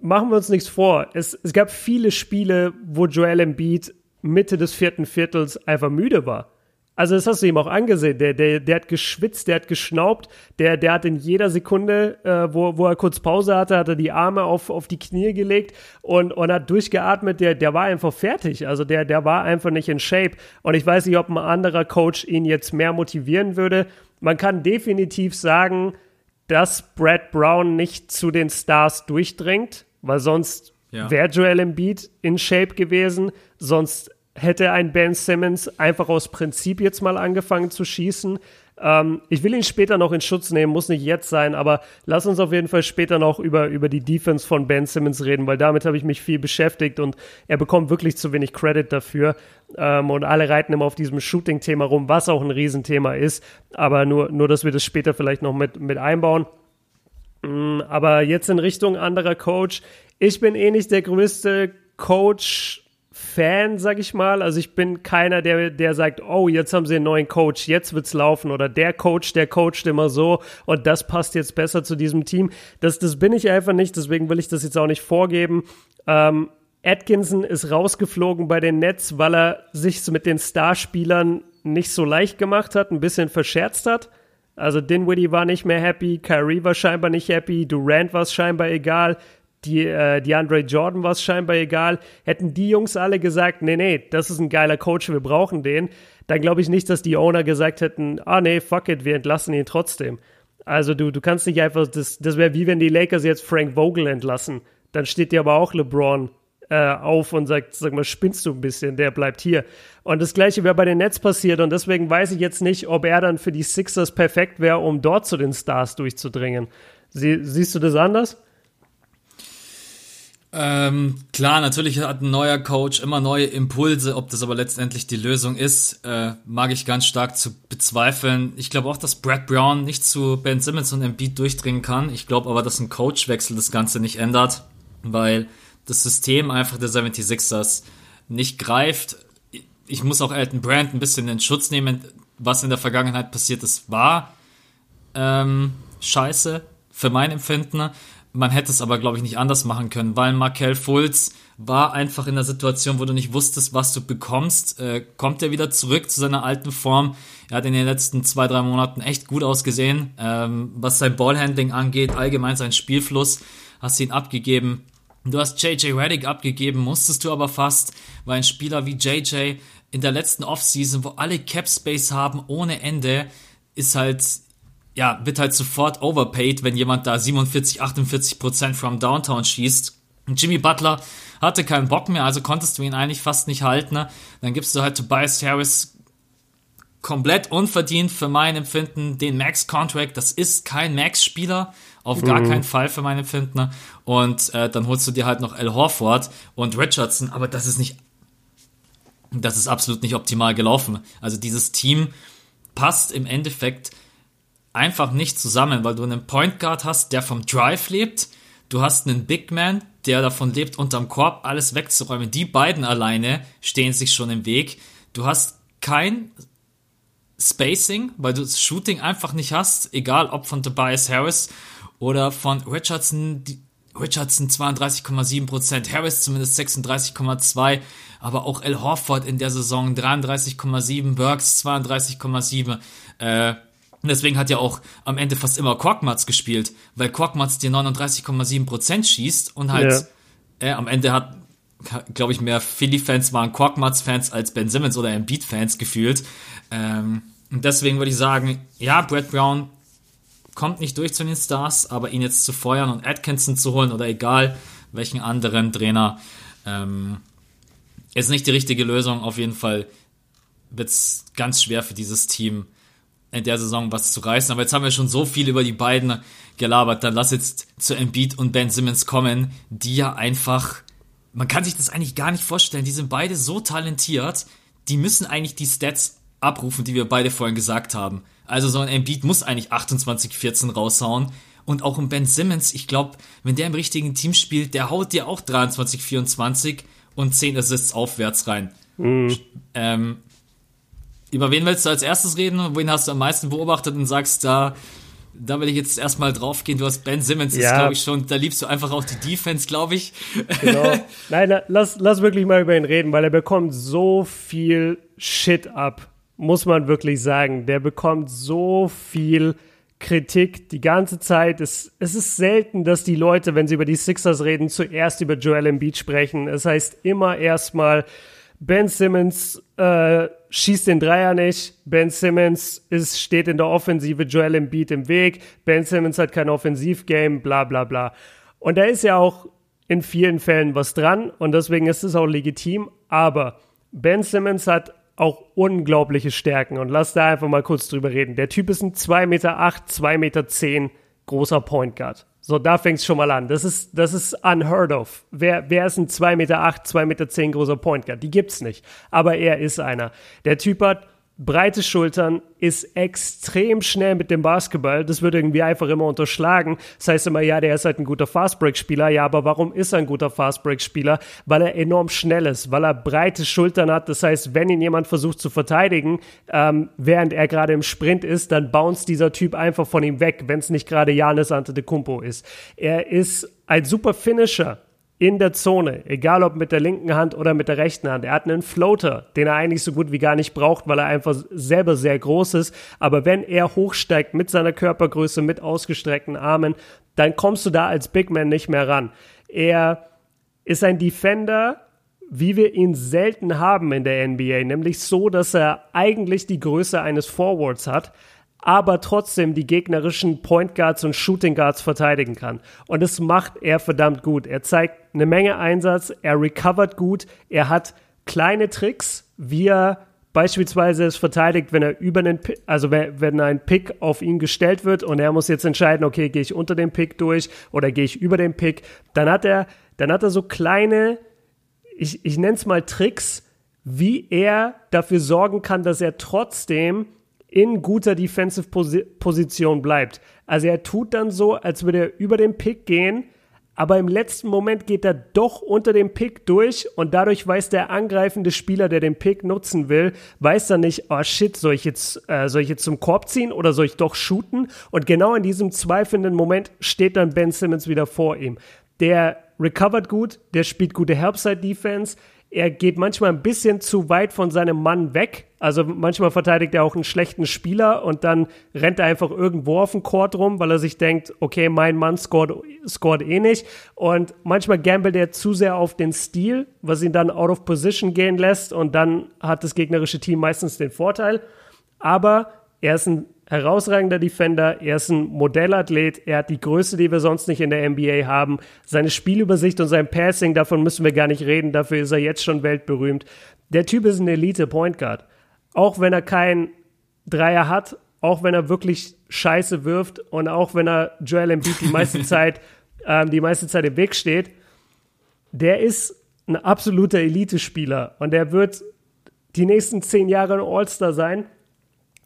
machen wir uns nichts vor. Es, es gab viele Spiele, wo Joel Embiid Mitte des vierten Viertels einfach müde war. Also das hast du ihm auch angesehen. Der, der, der hat geschwitzt, der hat geschnaubt, der, der hat in jeder Sekunde, äh, wo, wo er kurz Pause hatte, hat er die Arme auf, auf die Knie gelegt und, und hat durchgeatmet. Der, der war einfach fertig. Also der, der war einfach nicht in Shape. Und ich weiß nicht, ob ein anderer Coach ihn jetzt mehr motivieren würde. Man kann definitiv sagen, dass Brad Brown nicht zu den Stars durchdringt, weil sonst ja. wäre Joel Embiid in Shape gewesen. Sonst hätte ein Ben Simmons einfach aus Prinzip jetzt mal angefangen zu schießen. Ähm, ich will ihn später noch in Schutz nehmen, muss nicht jetzt sein, aber lass uns auf jeden Fall später noch über, über die Defense von Ben Simmons reden, weil damit habe ich mich viel beschäftigt und er bekommt wirklich zu wenig Credit dafür. Ähm, und alle reiten immer auf diesem Shooting-Thema rum, was auch ein Riesenthema ist, aber nur, nur dass wir das später vielleicht noch mit, mit einbauen. Mm, aber jetzt in Richtung anderer Coach. Ich bin eh nicht der größte Coach Fan, sag ich mal. Also ich bin keiner, der, der sagt, oh, jetzt haben sie einen neuen Coach, jetzt wird's laufen. Oder der Coach, der coacht immer so und das passt jetzt besser zu diesem Team. Das, das bin ich einfach nicht, deswegen will ich das jetzt auch nicht vorgeben. Ähm, Atkinson ist rausgeflogen bei den Nets, weil er sich mit den Starspielern nicht so leicht gemacht hat, ein bisschen verscherzt hat. Also Dinwiddie war nicht mehr happy, Kyrie war scheinbar nicht happy, Durant war es scheinbar egal die, äh, die Andre Jordan war es scheinbar egal. Hätten die Jungs alle gesagt, nee, nee, das ist ein geiler Coach, wir brauchen den, dann glaube ich nicht, dass die Owner gesagt hätten, ah nee, fuck it, wir entlassen ihn trotzdem. Also du, du kannst nicht einfach, das, das wäre wie wenn die Lakers jetzt Frank Vogel entlassen. Dann steht dir aber auch LeBron äh, auf und sagt, sag mal, spinnst du ein bisschen, der bleibt hier. Und das gleiche wäre bei den Nets passiert und deswegen weiß ich jetzt nicht, ob er dann für die Sixers perfekt wäre, um dort zu den Stars durchzudringen. Sie, siehst du das anders? Ähm, klar, natürlich hat ein neuer Coach immer neue Impulse, ob das aber letztendlich die Lösung ist, äh, mag ich ganz stark zu bezweifeln. Ich glaube auch, dass Brad Brown nicht zu Ben Simmons und Embiid durchdringen kann. Ich glaube aber, dass ein Coachwechsel das Ganze nicht ändert, weil das System einfach der 76ers nicht greift. Ich muss auch Elton Brand ein bisschen in Schutz nehmen. Was in der Vergangenheit passiert ist, war ähm, scheiße für mein Empfinden. Man hätte es aber, glaube ich, nicht anders machen können, weil Markel Fultz war einfach in der Situation, wo du nicht wusstest, was du bekommst. Äh, kommt er wieder zurück zu seiner alten Form? Er hat in den letzten zwei, drei Monaten echt gut ausgesehen. Ähm, was sein Ballhandling angeht, allgemein sein Spielfluss, hast ihn abgegeben. Du hast JJ Reddick abgegeben, musstest du aber fast, weil ein Spieler wie JJ in der letzten Offseason, wo alle Cap Space haben ohne Ende, ist halt ja, wird halt sofort overpaid, wenn jemand da 47, 48 Prozent from Downtown schießt. Und Jimmy Butler hatte keinen Bock mehr, also konntest du ihn eigentlich fast nicht halten. Ne? Dann gibst du halt Tobias Harris komplett unverdient für mein Empfinden den Max-Contract. Das ist kein Max-Spieler, auf gar mhm. keinen Fall für mein Empfinden. Ne? Und äh, dann holst du dir halt noch Al Horford und Richardson, aber das ist nicht, das ist absolut nicht optimal gelaufen. Also dieses Team passt im Endeffekt einfach nicht zusammen, weil du einen Point Guard hast, der vom Drive lebt. Du hast einen Big Man, der davon lebt, unterm Korb alles wegzuräumen. Die beiden alleine stehen sich schon im Weg. du hast kein Spacing, weil du das Shooting einfach nicht hast, egal ob von Tobias Harris oder von Richardson, Richardson 32,7%, Harris zumindest 36,2%, aber auch El Horford in der Saison 33,7%, Burks 32,7%. Äh, deswegen hat ja auch am Ende fast immer Korkmaz gespielt, weil Korkmaz dir 39,7% schießt und halt ja. äh, am Ende hat, glaube ich, mehr Philly-Fans waren Korkmaz-Fans als Ben Simmons oder Embiid-Fans gefühlt. Ähm, und deswegen würde ich sagen, ja, Brad Brown kommt nicht durch zu den Stars, aber ihn jetzt zu feuern und Atkinson zu holen oder egal welchen anderen Trainer, ähm, ist nicht die richtige Lösung. Auf jeden Fall wird es ganz schwer für dieses Team in der Saison was zu reißen. Aber jetzt haben wir schon so viel über die beiden gelabert. Dann lass jetzt zu Embiid und Ben Simmons kommen, die ja einfach, man kann sich das eigentlich gar nicht vorstellen. Die sind beide so talentiert, die müssen eigentlich die Stats abrufen, die wir beide vorhin gesagt haben. Also so ein Embiid muss eigentlich 28, 14 raushauen. Und auch ein Ben Simmons, ich glaube, wenn der im richtigen Team spielt, der haut dir auch 23, 24 und 10 Assists aufwärts rein. Mhm. Ähm, über wen willst du als erstes reden? Wen hast du am meisten beobachtet und sagst, da, da will ich jetzt erstmal drauf gehen. Du hast Ben Simmons, ja. ist glaube ich schon, da liebst du einfach auch die Defense, glaube ich. Genau. Nein, lass, lass wirklich mal über ihn reden, weil er bekommt so viel Shit ab muss man wirklich sagen. Der bekommt so viel Kritik die ganze Zeit. Es, es ist selten, dass die Leute, wenn sie über die Sixers reden, zuerst über Joel Embiid sprechen. Es heißt immer erstmal, Ben Simmons äh, schießt den Dreier nicht. Ben Simmons ist, steht in der Offensive Joel Embiid im Weg. Ben Simmons hat kein Offensivgame, bla bla bla. Und da ist ja auch in vielen Fällen was dran und deswegen ist es auch legitim. Aber Ben Simmons hat auch unglaubliche Stärken. Und lass da einfach mal kurz drüber reden. Der Typ ist ein 2,8 Meter, 2,10 Meter großer Point Guard. So, da fängt es schon mal an. Das ist, das ist unheard of. Wer, wer ist ein 2,8 Meter, 2,10 Meter großer Point Guard? Die gibt's nicht. Aber er ist einer. Der Typ hat breite Schultern, ist extrem schnell mit dem Basketball. Das wird irgendwie einfach immer unterschlagen. Das heißt immer, ja, der ist halt ein guter Fastbreak-Spieler. Ja, aber warum ist er ein guter Fastbreak-Spieler? Weil er enorm schnell ist, weil er breite Schultern hat. Das heißt, wenn ihn jemand versucht zu verteidigen, ähm, während er gerade im Sprint ist, dann bounce dieser Typ einfach von ihm weg, wenn es nicht gerade Janis Antetokounmpo ist. Er ist ein super Finisher in der Zone, egal ob mit der linken Hand oder mit der rechten Hand. Er hat einen Floater, den er eigentlich so gut wie gar nicht braucht, weil er einfach selber sehr groß ist. Aber wenn er hochsteigt mit seiner Körpergröße, mit ausgestreckten Armen, dann kommst du da als Big Man nicht mehr ran. Er ist ein Defender, wie wir ihn selten haben in der NBA, nämlich so, dass er eigentlich die Größe eines Forwards hat, aber trotzdem die gegnerischen Point Guards und Shooting Guards verteidigen kann. Und das macht er verdammt gut. Er zeigt eine Menge Einsatz, er recovert gut, er hat kleine Tricks, wie er beispielsweise es verteidigt, wenn er über einen, also wenn ein Pick auf ihn gestellt wird und er muss jetzt entscheiden, okay, gehe ich unter dem Pick durch oder gehe ich über den Pick, dann hat er, dann hat er so kleine, ich, ich nenne es mal Tricks, wie er dafür sorgen kann, dass er trotzdem in guter Defensive Position bleibt. Also er tut dann so, als würde er über den Pick gehen, aber im letzten Moment geht er doch unter dem Pick durch und dadurch weiß der angreifende Spieler, der den Pick nutzen will, weiß dann nicht, oh shit, soll ich jetzt, äh, soll ich jetzt zum Korb ziehen oder soll ich doch shooten? Und genau in diesem zweifelnden Moment steht dann Ben Simmons wieder vor ihm. Der recovert gut, der spielt gute Helpside Defense, er geht manchmal ein bisschen zu weit von seinem Mann weg. Also manchmal verteidigt er auch einen schlechten Spieler und dann rennt er einfach irgendwo auf den Court rum, weil er sich denkt, okay, mein Mann scored, scored eh nicht. Und manchmal gambelt er zu sehr auf den Stil, was ihn dann out of position gehen lässt und dann hat das gegnerische Team meistens den Vorteil. Aber er ist ein herausragender Defender, er ist ein Modellathlet, er hat die Größe, die wir sonst nicht in der NBA haben. Seine Spielübersicht und sein Passing, davon müssen wir gar nicht reden, dafür ist er jetzt schon weltberühmt. Der Typ ist ein Elite-Point Guard. Auch wenn er keinen Dreier hat, auch wenn er wirklich Scheiße wirft und auch wenn er Joel Embiid die meiste Zeit, ähm, die meiste Zeit im Weg steht, der ist ein absoluter Elite-Spieler und er wird die nächsten zehn Jahre ein All-Star sein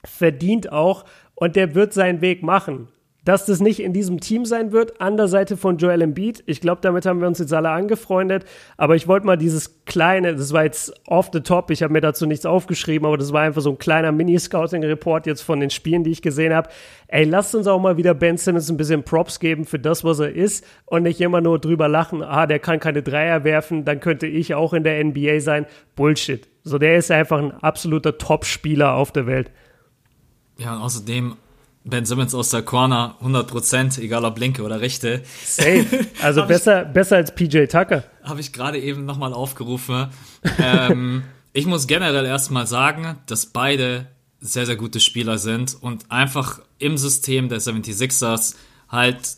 verdient auch und der wird seinen Weg machen. dass das nicht in diesem Team sein wird, an der Seite von Joel Embiid. Ich glaube, damit haben wir uns jetzt alle angefreundet. Aber ich wollte mal dieses kleine, das war jetzt off the top, ich habe mir dazu nichts aufgeschrieben, aber das war einfach so ein kleiner Mini-Scouting-Report jetzt von den Spielen, die ich gesehen habe. Ey, lasst uns auch mal wieder Ben Simmons ein bisschen Props geben für das, was er ist und nicht immer nur drüber lachen, ah, der kann keine Dreier werfen, dann könnte ich auch in der NBA sein. Bullshit. So, der ist einfach ein absoluter Top-Spieler auf der Welt. Ja, und außerdem Ben Simmons aus der Corner, 100%, egal ob linke oder rechte. Safe. Also besser, ich, besser als PJ Tucker. Habe ich gerade eben nochmal aufgerufen. ähm, ich muss generell erstmal sagen, dass beide sehr, sehr gute Spieler sind und einfach im System der 76ers halt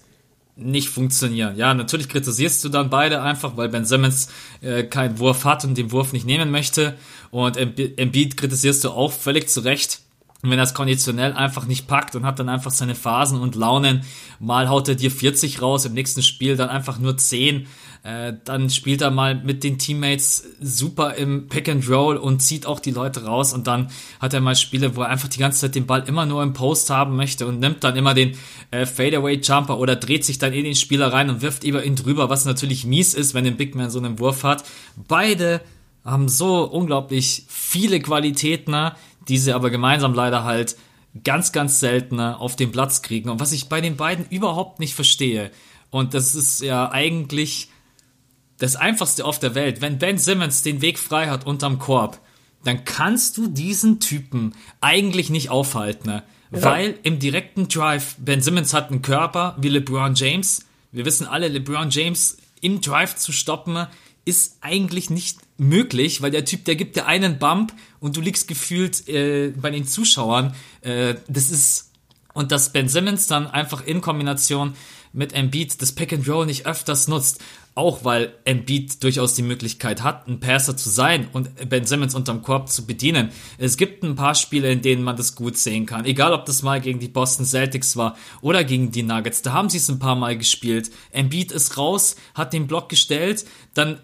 nicht funktionieren. Ja, natürlich kritisierst du dann beide einfach, weil Ben Simmons äh, keinen Wurf hat und den Wurf nicht nehmen möchte. Und Embiid kritisierst du auch völlig zu Recht und wenn er es konditionell einfach nicht packt und hat dann einfach seine Phasen und Launen, mal haut er dir 40 raus, im nächsten Spiel dann einfach nur 10, äh, dann spielt er mal mit den Teammates super im Pick and Roll und zieht auch die Leute raus und dann hat er mal Spiele, wo er einfach die ganze Zeit den Ball immer nur im Post haben möchte und nimmt dann immer den äh, Fadeaway Jumper oder dreht sich dann in den Spieler rein und wirft über ihn drüber, was natürlich mies ist, wenn ein Big Man so einen Wurf hat. Beide haben so unglaublich viele Qualitäten, ne? Die sie aber gemeinsam leider halt ganz, ganz seltener auf den Platz kriegen. Und was ich bei den beiden überhaupt nicht verstehe, und das ist ja eigentlich das Einfachste auf der Welt, wenn Ben Simmons den Weg frei hat unterm Korb, dann kannst du diesen Typen eigentlich nicht aufhalten. Ne? Ja. Weil im direkten Drive, Ben Simmons hat einen Körper wie LeBron James. Wir wissen alle, LeBron James im Drive zu stoppen, ist eigentlich nicht möglich, weil der Typ, der gibt dir einen Bump und du liegst gefühlt äh, bei den Zuschauern. Äh, das ist und dass Ben Simmons dann einfach in Kombination mit Embiid das Pick and Roll nicht öfters nutzt, auch weil Embiid durchaus die Möglichkeit hat, ein Passer zu sein und Ben Simmons unterm Korb zu bedienen. Es gibt ein paar Spiele, in denen man das gut sehen kann. Egal, ob das mal gegen die Boston Celtics war oder gegen die Nuggets. Da haben sie es ein paar Mal gespielt. Embiid ist raus, hat den Block gestellt, dann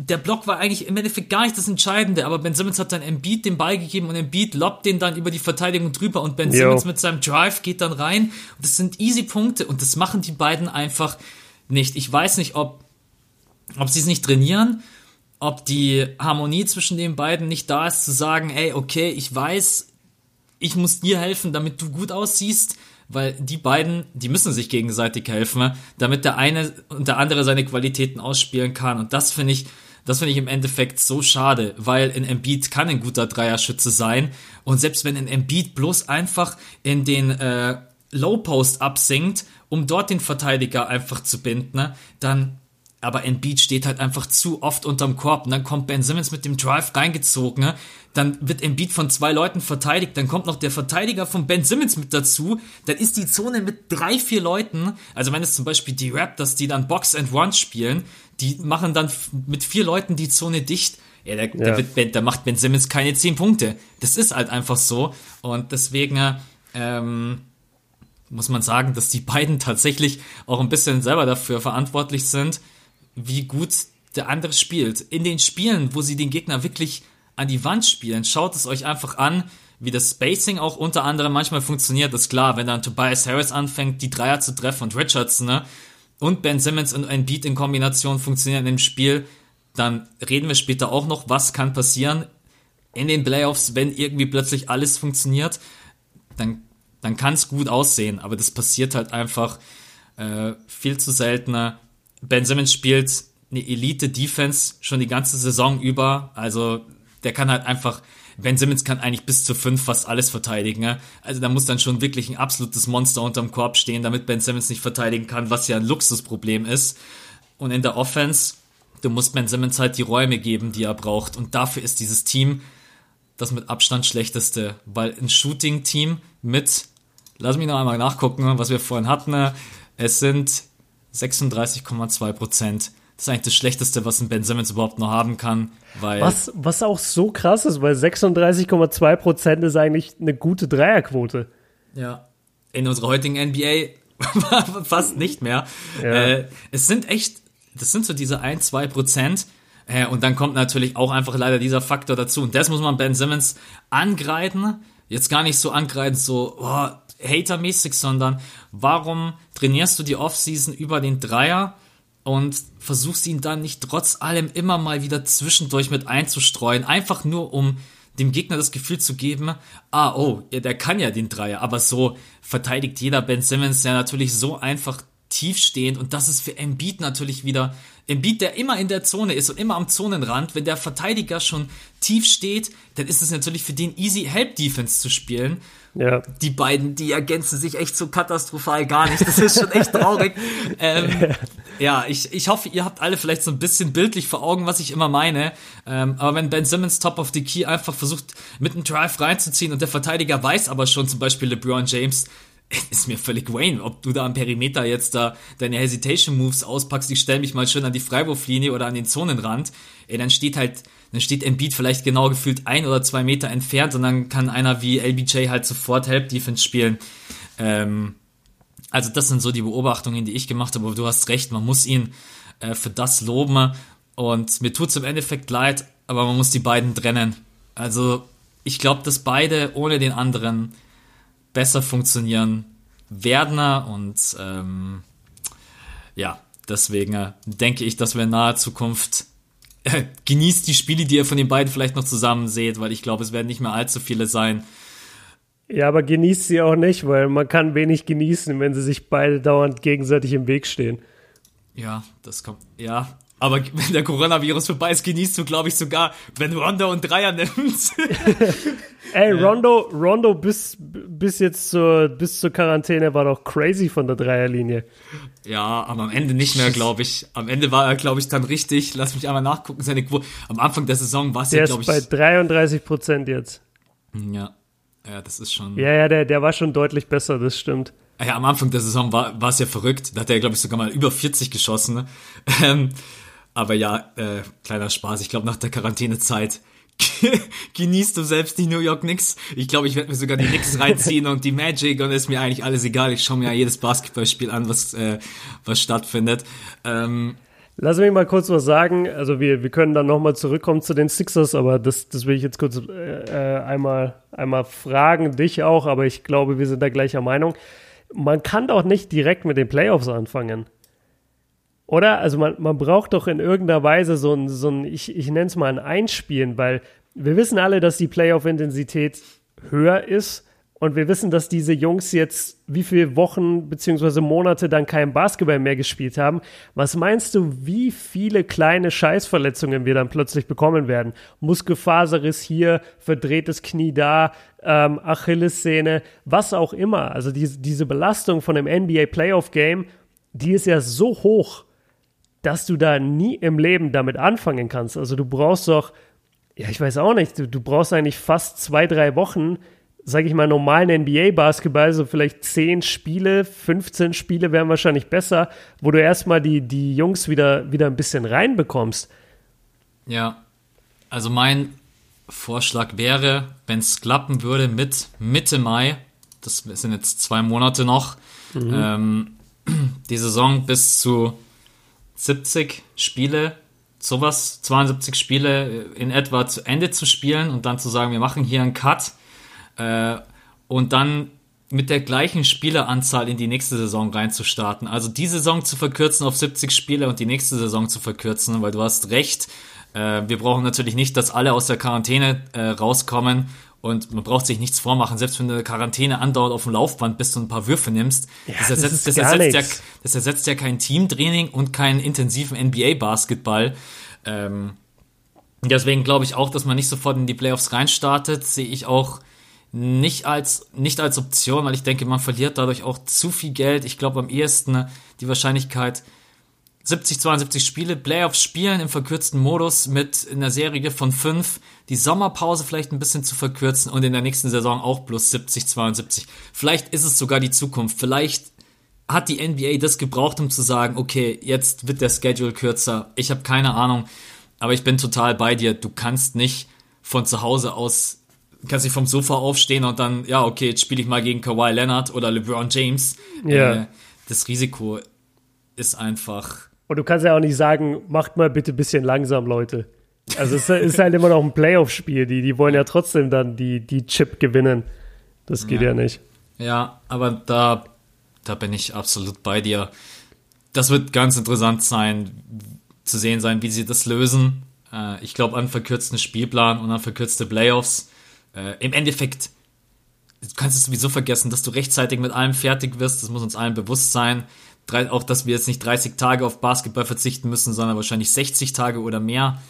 der Block war eigentlich im Endeffekt gar nicht das Entscheidende, aber Ben Simmons hat dann Embiid den Ball gegeben und Embiid lobt den dann über die Verteidigung drüber und Ben Yo. Simmons mit seinem Drive geht dann rein. Und das sind easy Punkte und das machen die beiden einfach nicht. Ich weiß nicht, ob, ob sie es nicht trainieren, ob die Harmonie zwischen den beiden nicht da ist, zu sagen, ey, okay, ich weiß, ich muss dir helfen, damit du gut aussiehst, weil die beiden, die müssen sich gegenseitig helfen, damit der eine und der andere seine Qualitäten ausspielen kann. Und das finde ich, das finde ich im Endeffekt so schade, weil ein Embiid kann ein guter Dreierschütze sein und selbst wenn ein Embiid bloß einfach in den äh, Low Post absinkt, um dort den Verteidiger einfach zu binden, ne, dann aber Embiid steht halt einfach zu oft unterm Korb und dann kommt Ben Simmons mit dem Drive reingezogen, ne? dann wird Embiid von zwei Leuten verteidigt, dann kommt noch der Verteidiger von Ben Simmons mit dazu, dann ist die Zone mit drei, vier Leuten, also wenn es zum Beispiel die Raptors, die dann Box and Run spielen, die machen dann mit vier Leuten die Zone dicht, ja, da, ja. Da, wird, da macht Ben Simmons keine zehn Punkte. Das ist halt einfach so und deswegen ähm, muss man sagen, dass die beiden tatsächlich auch ein bisschen selber dafür verantwortlich sind, wie gut der andere spielt. In den Spielen, wo sie den Gegner wirklich an die Wand spielen, schaut es euch einfach an, wie das Spacing auch unter anderem manchmal funktioniert. Das ist klar, wenn dann Tobias Harris anfängt, die Dreier zu treffen und Richardson, ne? Und Ben Simmons und ein Beat in Kombination funktionieren im Spiel, dann reden wir später auch noch, was kann passieren in den Playoffs, wenn irgendwie plötzlich alles funktioniert. Dann, dann kann es gut aussehen, aber das passiert halt einfach äh, viel zu seltener. Ben Simmons spielt eine Elite-Defense schon die ganze Saison über. Also der kann halt einfach, Ben Simmons kann eigentlich bis zu fünf fast alles verteidigen. Ne? Also da muss dann schon wirklich ein absolutes Monster unterm Korb stehen, damit Ben Simmons nicht verteidigen kann, was ja ein Luxusproblem ist. Und in der Offense, du musst Ben Simmons halt die Räume geben, die er braucht. Und dafür ist dieses Team das mit Abstand schlechteste, weil ein Shooting-Team mit, lass mich noch einmal nachgucken, was wir vorhin hatten, es sind 36,2 Prozent. Das ist eigentlich das Schlechteste, was ein Ben Simmons überhaupt noch haben kann. Weil was, was auch so krass ist, weil 36,2 Prozent ist eigentlich eine gute Dreierquote. Ja. In unserer heutigen NBA fast nicht mehr. Ja. Äh, es sind echt, das sind so diese 1, 2 Prozent. Äh, und dann kommt natürlich auch einfach leider dieser Faktor dazu. Und das muss man Ben Simmons angreifen. Jetzt gar nicht so angreifen, so, oh, hatermäßig, sondern warum trainierst du die Offseason über den Dreier und versuchst ihn dann nicht trotz allem immer mal wieder zwischendurch mit einzustreuen, einfach nur um dem Gegner das Gefühl zu geben, ah, oh, ja, der kann ja den Dreier, aber so verteidigt jeder Ben Simmons, der natürlich so einfach tiefstehend. Und das ist für Embiid natürlich wieder Embiid, der immer in der Zone ist und immer am Zonenrand, wenn der Verteidiger schon tief steht, dann ist es natürlich für den easy Help Defense zu spielen. Ja. Die beiden, die ergänzen sich echt so katastrophal gar nicht. Das ist schon echt traurig. ähm, ja, ich, ich hoffe, ihr habt alle vielleicht so ein bisschen bildlich vor Augen, was ich immer meine. Ähm, aber wenn Ben Simmons top of the key einfach versucht, mit einem Drive reinzuziehen und der Verteidiger weiß aber schon, zum Beispiel LeBron James, ist mir völlig Wayne, ob du da am Perimeter jetzt da deine Hesitation Moves auspackst, ich stelle mich mal schön an die Freiwurflinie oder an den Zonenrand, ey, dann steht halt, dann steht Embiid vielleicht genau gefühlt ein oder zwei Meter entfernt und dann kann einer wie LBJ halt sofort Help Defense spielen. Ähm, also das sind so die Beobachtungen, die ich gemacht habe, aber du hast recht, man muss ihn äh, für das loben und mir tut's im Endeffekt leid, aber man muss die beiden trennen. Also ich glaube, dass beide ohne den anderen besser funktionieren werden und ähm, ja, deswegen äh, denke ich, dass wir in naher Zukunft genießt die Spiele, die ihr von den beiden vielleicht noch zusammen seht, weil ich glaube, es werden nicht mehr allzu viele sein. Ja, aber genießt sie auch nicht, weil man kann wenig genießen, wenn sie sich beide dauernd gegenseitig im Weg stehen. Ja, das kommt. Ja, aber wenn der Coronavirus vorbei ist, genießt du, glaube ich, sogar, wenn Rondo und Dreier nimmst. Ey, Rondo, Rondo bis, bis jetzt zur, bis zur Quarantäne war doch crazy von der Dreierlinie. Ja, aber am Ende nicht mehr, glaube ich. Am Ende war er, glaube ich, dann richtig. Lass mich einmal nachgucken. Seine Quote. Am Anfang der Saison war es ja, glaube ich. Bei 33 Prozent jetzt. Ja. Ja, das ist schon. Ja, ja, der, der war schon deutlich besser, das stimmt. Ja, am Anfang der Saison war, war es ja verrückt. Da hat er, glaube ich, sogar mal über 40 geschossen. Ne? Ähm, aber ja, äh, kleiner Spaß. Ich glaube, nach der Quarantänezeit genießt du selbst die New York Knicks. Ich glaube, ich werde mir sogar die Knicks reinziehen und die Magic und ist mir eigentlich alles egal. Ich schaue mir ja jedes Basketballspiel an, was, äh, was stattfindet. Ähm, Lass mich mal kurz was sagen. Also wir, wir können dann nochmal zurückkommen zu den Sixers, aber das, das will ich jetzt kurz äh, äh, einmal, einmal fragen, dich auch, aber ich glaube, wir sind da gleicher Meinung. Man kann doch nicht direkt mit den Playoffs anfangen. Oder? Also man, man braucht doch in irgendeiner Weise so ein, so ein ich, ich nenne es mal ein Einspielen, weil wir wissen alle, dass die Playoff-Intensität höher ist und wir wissen, dass diese Jungs jetzt wie viele Wochen bzw. Monate dann kein Basketball mehr gespielt haben. Was meinst du, wie viele kleine Scheißverletzungen wir dann plötzlich bekommen werden? Muskelfaserriss hier, verdrehtes Knie da, ähm, Achillessehne, was auch immer. Also die, diese Belastung von einem NBA Playoff Game, die ist ja so hoch dass du da nie im Leben damit anfangen kannst. Also du brauchst doch, ja, ich weiß auch nicht, du, du brauchst eigentlich fast zwei, drei Wochen, sage ich mal, normalen NBA-Basketball, so vielleicht zehn Spiele, 15 Spiele wären wahrscheinlich besser, wo du erstmal die, die Jungs wieder, wieder ein bisschen reinbekommst. Ja, also mein Vorschlag wäre, wenn es klappen würde mit Mitte Mai, das sind jetzt zwei Monate noch, mhm. ähm, die Saison bis zu 70 Spiele, sowas, 72 Spiele in etwa zu Ende zu spielen und dann zu sagen, wir machen hier einen Cut äh, und dann mit der gleichen Spieleranzahl in die nächste Saison reinzustarten. Also die Saison zu verkürzen auf 70 Spiele und die nächste Saison zu verkürzen, weil du hast recht. Äh, wir brauchen natürlich nicht, dass alle aus der Quarantäne äh, rauskommen und man braucht sich nichts vormachen, selbst wenn eine Quarantäne andauert auf dem Laufband, bis du ein paar Würfe nimmst. Ja, das, ersetzt, das, das, ersetzt ja, das ersetzt ja kein Teamtraining und keinen intensiven NBA-Basketball. Ähm, deswegen glaube ich auch, dass man nicht sofort in die Playoffs reinstartet. Sehe ich auch nicht als, nicht als Option, weil ich denke, man verliert dadurch auch zu viel Geld. Ich glaube am ehesten die Wahrscheinlichkeit, 70, 72 Spiele, Playoffs spielen im verkürzten Modus mit einer Serie von fünf, die Sommerpause vielleicht ein bisschen zu verkürzen und in der nächsten Saison auch plus 70, 72. Vielleicht ist es sogar die Zukunft. Vielleicht hat die NBA das gebraucht, um zu sagen, okay, jetzt wird der Schedule kürzer. Ich habe keine Ahnung, aber ich bin total bei dir. Du kannst nicht von zu Hause aus, kannst nicht vom Sofa aufstehen und dann, ja, okay, jetzt spiele ich mal gegen Kawhi Leonard oder LeBron James. Ja. Äh, das Risiko ist einfach und du kannst ja auch nicht sagen, macht mal bitte ein bisschen langsam, Leute. Also es ist halt immer noch ein Playoff-Spiel. Die, die wollen ja trotzdem dann die, die Chip gewinnen. Das geht ja, ja nicht. Ja, aber da, da bin ich absolut bei dir. Das wird ganz interessant sein, zu sehen sein, wie sie das lösen. Äh, ich glaube an verkürzten Spielplan und an verkürzte Playoffs. Äh, Im Endeffekt du kannst es sowieso vergessen, dass du rechtzeitig mit allem fertig wirst. Das muss uns allen bewusst sein. Auch, dass wir jetzt nicht 30 Tage auf Basketball verzichten müssen, sondern wahrscheinlich 60 Tage oder mehr.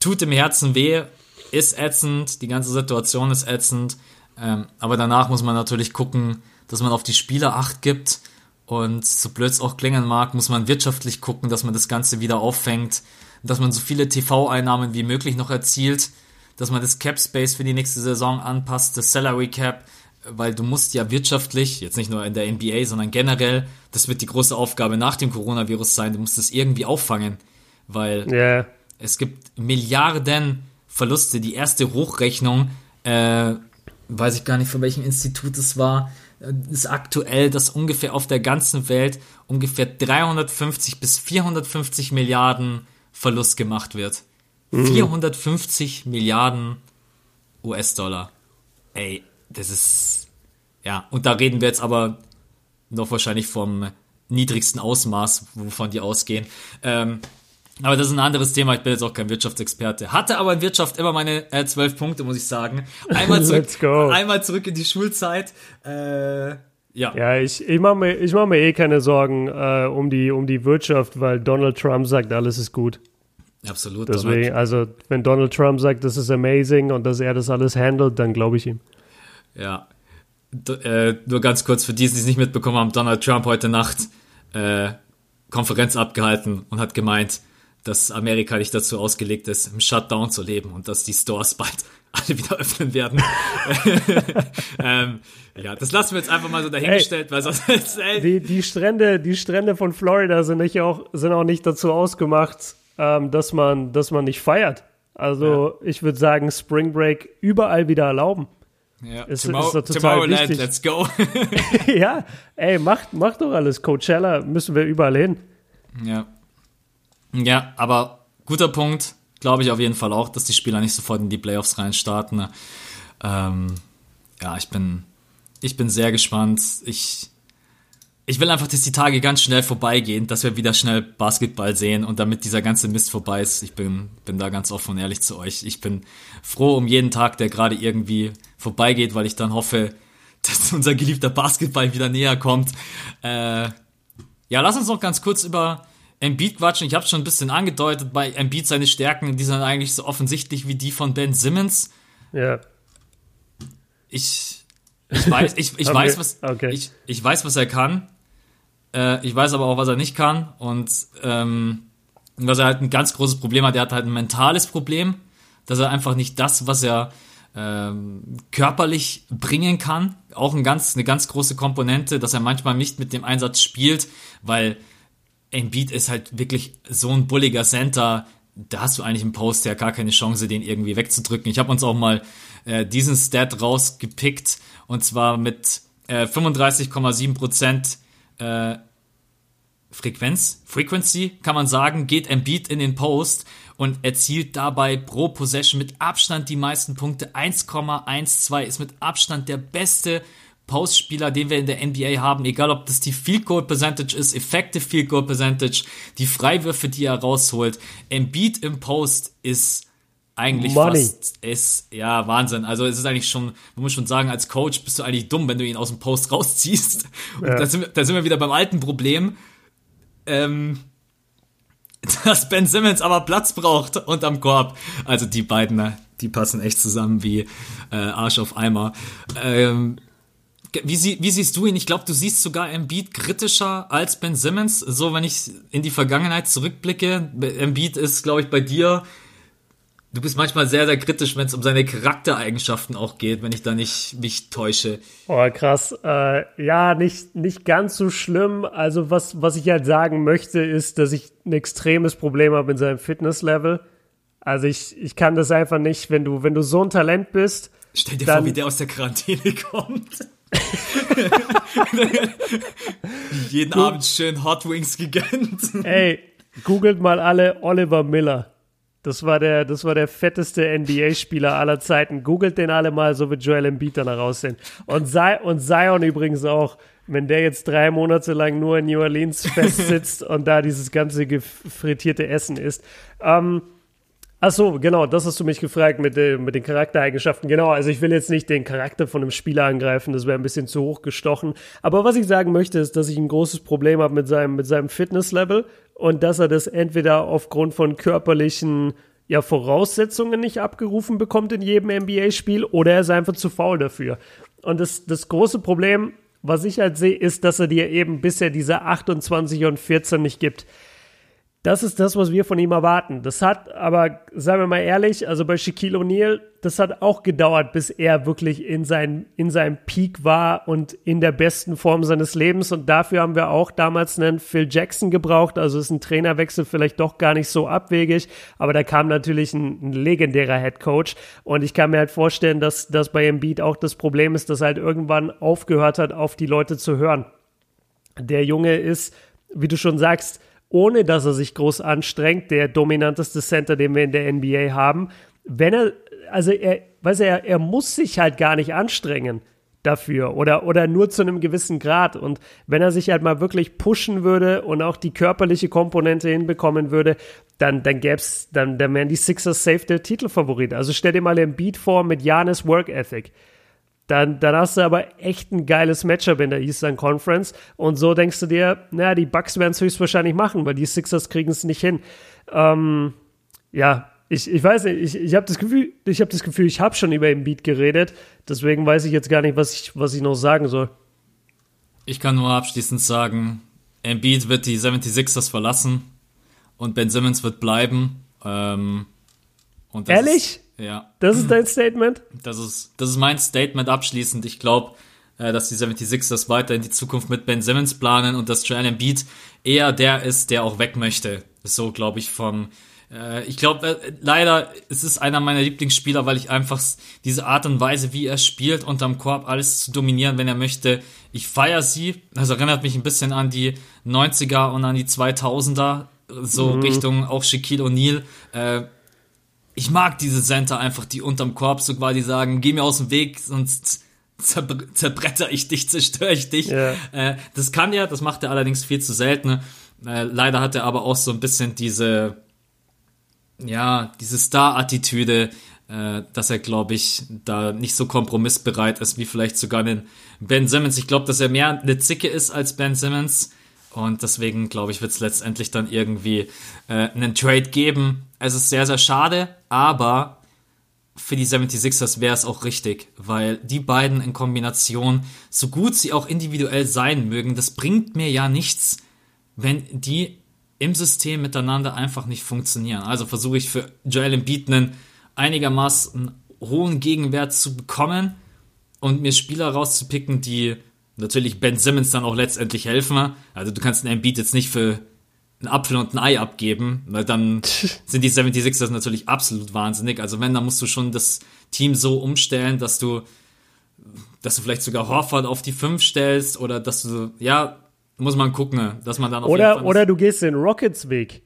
Tut im Herzen weh, ist ätzend, die ganze Situation ist ätzend. Ähm, aber danach muss man natürlich gucken, dass man auf die Spieler Acht gibt. Und so blöd es auch klingen mag, muss man wirtschaftlich gucken, dass man das Ganze wieder auffängt, dass man so viele TV-Einnahmen wie möglich noch erzielt dass man das Cap Space für die nächste Saison anpasst, das Salary Cap, weil du musst ja wirtschaftlich, jetzt nicht nur in der NBA, sondern generell, das wird die große Aufgabe nach dem Coronavirus sein, du musst das irgendwie auffangen, weil yeah. es gibt Milliarden Verluste. Die erste Hochrechnung, äh, weiß ich gar nicht, von welchem Institut es war, äh, ist aktuell, dass ungefähr auf der ganzen Welt ungefähr 350 bis 450 Milliarden Verlust gemacht wird. 450 mhm. Milliarden US-Dollar. Ey, das ist. Ja, und da reden wir jetzt aber noch wahrscheinlich vom niedrigsten Ausmaß, wovon die ausgehen. Ähm, aber das ist ein anderes Thema. Ich bin jetzt auch kein Wirtschaftsexperte. Hatte aber in Wirtschaft immer meine äh, zwölf Punkte, muss ich sagen. Einmal zurück, einmal zurück in die Schulzeit. Äh, ja. Ja, ich, ich mache mir, mach mir eh keine Sorgen äh, um, die, um die Wirtschaft, weil Donald Trump sagt, alles ist gut. Absolut. Deswegen, also wenn Donald Trump sagt, das ist amazing und dass er das alles handelt, dann glaube ich ihm. Ja. D äh, nur ganz kurz für die, die es nicht mitbekommen haben, Donald Trump heute Nacht äh, Konferenz abgehalten und hat gemeint, dass Amerika nicht dazu ausgelegt ist, im Shutdown zu leben und dass die Stores bald alle wieder öffnen werden. ähm, ja, das lassen wir jetzt einfach mal so dahingestellt, ey, weil sonst ey. Die, die Strände, die Strände von Florida sind nicht auch, sind auch nicht dazu ausgemacht, ähm, dass, man, dass man nicht feiert. Also ja. ich würde sagen, Spring Break überall wieder erlauben. Ja, ist, tomorrow, ist Tomorrowland, let's go. ja, ey, macht, macht doch alles. Coachella müssen wir überall hin. Ja. Ja, aber guter Punkt, glaube ich auf jeden Fall auch, dass die Spieler nicht sofort in die Playoffs reinstarten. Ne? Ähm, ja, ich bin, ich bin sehr gespannt. Ich, ich will einfach, dass die Tage ganz schnell vorbeigehen, dass wir wieder schnell Basketball sehen und damit dieser ganze Mist vorbei ist. Ich bin, bin da ganz offen und ehrlich zu euch. Ich bin froh um jeden Tag, der gerade irgendwie vorbeigeht, weil ich dann hoffe, dass unser geliebter Basketball wieder näher kommt. Äh, ja, lass uns noch ganz kurz über Embiid quatschen. Ich habe schon ein bisschen angedeutet, bei Embiid seine Stärken, die sind eigentlich so offensichtlich wie die von Ben Simmons. Ja. Ich, ich weiß, ich, ich okay. weiß, was, okay. ich, ich weiß, was er kann. Äh, ich weiß aber auch, was er nicht kann. Und ähm, was er halt ein ganz großes Problem hat, er hat halt ein mentales Problem, dass er einfach nicht das, was er ähm, körperlich bringen kann, auch ein ganz, eine ganz große Komponente, dass er manchmal nicht mit dem Einsatz spielt, weil Embiid ist halt wirklich so ein bulliger Center, da hast du eigentlich im Post ja gar keine Chance, den irgendwie wegzudrücken. Ich habe uns auch mal äh, diesen Stat rausgepickt und zwar mit äh, 35,7 Prozent äh, Frequenz, Frequency kann man sagen, geht Embiid in den Post und erzielt dabei pro Possession mit Abstand die meisten Punkte. 1,12 ist mit Abstand der beste Postspieler, den wir in der NBA haben, egal ob das die Field Goal Percentage ist, Effective Field Goal Percentage, die Freiwürfe, die er rausholt. Embiid im Post ist eigentlich Money. fast ist ja Wahnsinn. Also es ist eigentlich schon, man muss schon sagen, als Coach bist du eigentlich dumm, wenn du ihn aus dem Post rausziehst. Ja. Da, sind, da sind wir wieder beim alten Problem, ähm, dass Ben Simmons aber Platz braucht unterm Korb. Also die beiden, die passen echt zusammen wie äh, Arsch auf Eimer. Ähm, wie, sie, wie siehst du ihn? Ich glaube, du siehst sogar Embiid kritischer als Ben Simmons. So, wenn ich in die Vergangenheit zurückblicke, Embiid ist, glaube ich, bei dir Du bist manchmal sehr, sehr kritisch, wenn es um seine Charaktereigenschaften auch geht, wenn ich da nicht mich täusche. Oh, krass. Äh, ja, nicht, nicht ganz so schlimm. Also, was, was ich halt sagen möchte, ist, dass ich ein extremes Problem habe in seinem Fitnesslevel. Also, ich, ich kann das einfach nicht, wenn du, wenn du so ein Talent bist. Stell dir vor, wie der aus der Quarantäne kommt. Jeden Abend schön Hot Wings gegönnt. Ey, googelt mal alle Oliver Miller. Das war der, das war der fetteste NBA-Spieler aller Zeiten. Googelt den alle mal, so wird Joel Embiid dann aussehen. Und, Zion, und Zion übrigens auch, wenn der jetzt drei Monate lang nur in New Orleans festsitzt und da dieses ganze frittierte Essen isst. Ähm, Ach so, genau, das hast du mich gefragt mit, äh, mit den Charaktereigenschaften. Genau, also ich will jetzt nicht den Charakter von einem Spieler angreifen, das wäre ein bisschen zu hoch gestochen. Aber was ich sagen möchte, ist, dass ich ein großes Problem habe mit seinem, mit seinem Fitnesslevel und dass er das entweder aufgrund von körperlichen ja, Voraussetzungen nicht abgerufen bekommt in jedem NBA-Spiel oder er ist einfach zu faul dafür. Und das, das große Problem, was ich halt sehe, ist, dass er dir eben bisher diese 28 und 14 nicht gibt. Das ist das, was wir von ihm erwarten. Das hat aber, sagen wir mal ehrlich, also bei Shaquille O'Neal, das hat auch gedauert, bis er wirklich in, sein, in seinem Peak war und in der besten Form seines Lebens. Und dafür haben wir auch damals einen Phil Jackson gebraucht. Also ist ein Trainerwechsel vielleicht doch gar nicht so abwegig. Aber da kam natürlich ein, ein legendärer Head Coach. Und ich kann mir halt vorstellen, dass das bei Embiid auch das Problem ist, dass er halt irgendwann aufgehört hat, auf die Leute zu hören. Der Junge ist, wie du schon sagst, ohne dass er sich groß anstrengt, der dominanteste Center, den wir in der NBA haben. Wenn er, also er, weiß er, er muss sich halt gar nicht anstrengen dafür oder, oder nur zu einem gewissen Grad. Und wenn er sich halt mal wirklich pushen würde und auch die körperliche Komponente hinbekommen würde, dann, dann gäb's, dann, dann wären die Sixers safe der Titelfavorit. Also stell dir mal den Beat vor mit Janis Work Ethic dann, dann hast du aber echt ein geiles Matchup in der Eastern Conference. Und so denkst du dir, naja, die Bucks werden es höchstwahrscheinlich machen, weil die Sixers kriegen es nicht hin. Ähm, ja, ich, ich weiß nicht, ich, ich habe das Gefühl, ich habe das Gefühl, ich habe schon über Embiid geredet. Deswegen weiß ich jetzt gar nicht, was ich, was ich noch sagen soll. Ich kann nur abschließend sagen, Embiid wird die 76ers verlassen und Ben Simmons wird bleiben. Ähm, Ehrlich? Ist, ja. Das ist dein Statement? Das ist, das ist mein Statement abschließend. Ich glaube, äh, dass die 76ers weiter in die Zukunft mit Ben Simmons planen und dass Joel Embiid eher der ist, der auch weg möchte. So, glaube ich, vom, äh, ich glaube, äh, leider es ist einer meiner Lieblingsspieler, weil ich einfach diese Art und Weise, wie er spielt, unterm Korb alles zu dominieren, wenn er möchte. Ich feiere sie. Das erinnert mich ein bisschen an die 90er und an die 2000er, so mhm. Richtung auch Shaquille O'Neal. Äh, ich mag diese Center einfach, die unterm Korb so quasi sagen, geh mir aus dem Weg, sonst zerbretter ich dich, zerstöre ich dich. Yeah. Äh, das kann er, das macht er allerdings viel zu selten. Äh, leider hat er aber auch so ein bisschen diese, ja, diese Star-Attitüde, äh, dass er, glaube ich, da nicht so kompromissbereit ist wie vielleicht sogar den Ben Simmons. Ich glaube, dass er mehr eine Zicke ist als Ben Simmons. Und deswegen, glaube ich, wird es letztendlich dann irgendwie äh, einen Trade geben. Es ist sehr, sehr schade, aber für die 76ers wäre es auch richtig, weil die beiden in Kombination, so gut sie auch individuell sein mögen, das bringt mir ja nichts, wenn die im System miteinander einfach nicht funktionieren. Also versuche ich für Joel Embiid einen einigermaßen hohen Gegenwert zu bekommen und mir Spieler rauszupicken, die natürlich Ben Simmons dann auch letztendlich helfen. Also du kannst einen Embiid jetzt nicht für einen Apfel und ein Ei abgeben, weil dann sind die 76ers natürlich absolut wahnsinnig. Also wenn, dann musst du schon das Team so umstellen, dass du, dass du vielleicht sogar Horford auf die 5 stellst oder dass du, ja, muss man gucken, dass man dann auf Oder, oder du gehst den Rockets Weg.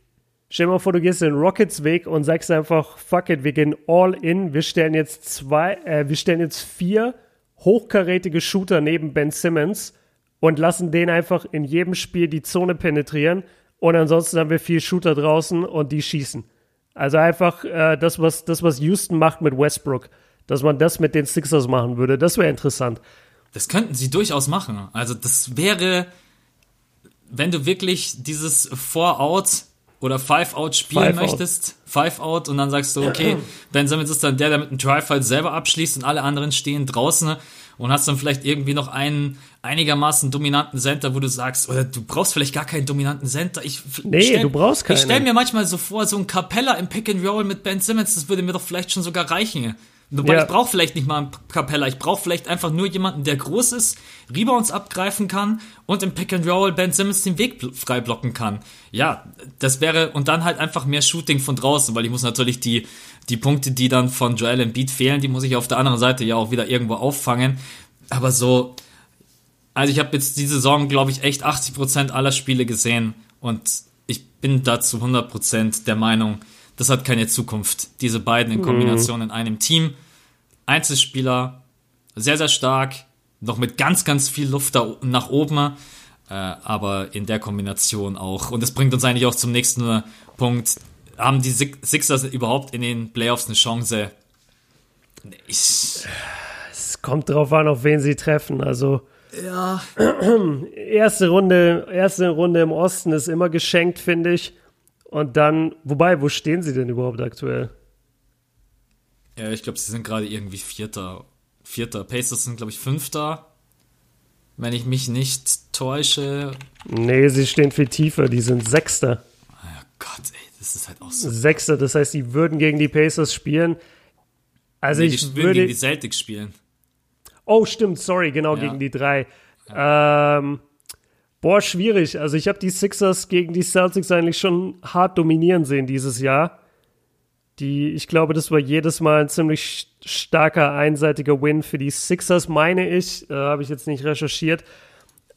Stell dir mal vor, du gehst den Rockets Weg und sagst einfach, fuck it, wir gehen all in, wir stellen jetzt zwei, äh, wir stellen jetzt vier hochkarätige Shooter neben Ben Simmons und lassen den einfach in jedem Spiel die Zone penetrieren. Und ansonsten haben wir vier Shooter draußen und die schießen. Also einfach äh, das, was, das, was Houston macht mit Westbrook, dass man das mit den Sixers machen würde, das wäre interessant. Das könnten sie durchaus machen. Also das wäre, wenn du wirklich dieses Four-Out oder Five-Out spielen Five möchtest, Five-Out und dann sagst du, okay, Ben Simmons ist dann der, der mit dem Drive halt selber abschließt und alle anderen stehen draußen und hast dann vielleicht irgendwie noch einen einigermaßen dominanten Center, wo du sagst, oder du brauchst vielleicht gar keinen dominanten Center. Ich, nee, stell, du brauchst keinen. Ich stelle mir manchmal so vor, so ein Capella im Pick and Roll mit Ben Simmons, das würde mir doch vielleicht schon sogar reichen. Wobei ja. ich brauche vielleicht nicht mal einen Capella, ich brauche vielleicht einfach nur jemanden, der groß ist, Rebounds abgreifen kann und im Pick and Roll Ben Simmons den Weg frei blocken kann. Ja, das wäre und dann halt einfach mehr Shooting von draußen, weil ich muss natürlich die die Punkte, die dann von Joel Embiid fehlen, die muss ich auf der anderen Seite ja auch wieder irgendwo auffangen. Aber so also ich habe jetzt diese Saison, glaube ich, echt 80% aller Spiele gesehen und ich bin da zu 100% der Meinung, das hat keine Zukunft. Diese beiden in mhm. Kombination mhm. in einem Team. Einzelspieler, sehr, sehr stark, noch mit ganz, ganz viel Luft da nach oben, äh, aber in der Kombination auch. Und das bringt uns eigentlich auch zum nächsten Punkt. Haben die Sixers überhaupt in den Playoffs eine Chance? Ich es kommt drauf an, auf wen sie treffen. Also ja. erste Runde, erste Runde im Osten ist immer geschenkt, finde ich. Und dann, wobei, wo stehen sie denn überhaupt aktuell? Ja, ich glaube, sie sind gerade irgendwie Vierter. Vierter. Pacers sind, glaube ich, Fünfter. Wenn ich mich nicht täusche. Nee, sie stehen viel tiefer. Die sind Sechster. Oh Gott, ey, das ist halt auch so. Sechster, das heißt, die würden gegen die Pacers spielen. Also nee, ich die würde gegen die Celtics spielen. Oh, stimmt, sorry, genau, ja. gegen die drei. Ja. Ähm, boah, schwierig. Also ich habe die Sixers gegen die Celtics eigentlich schon hart dominieren sehen dieses Jahr. Die, ich glaube, das war jedes Mal ein ziemlich starker, einseitiger Win für die Sixers, meine ich. Äh, habe ich jetzt nicht recherchiert.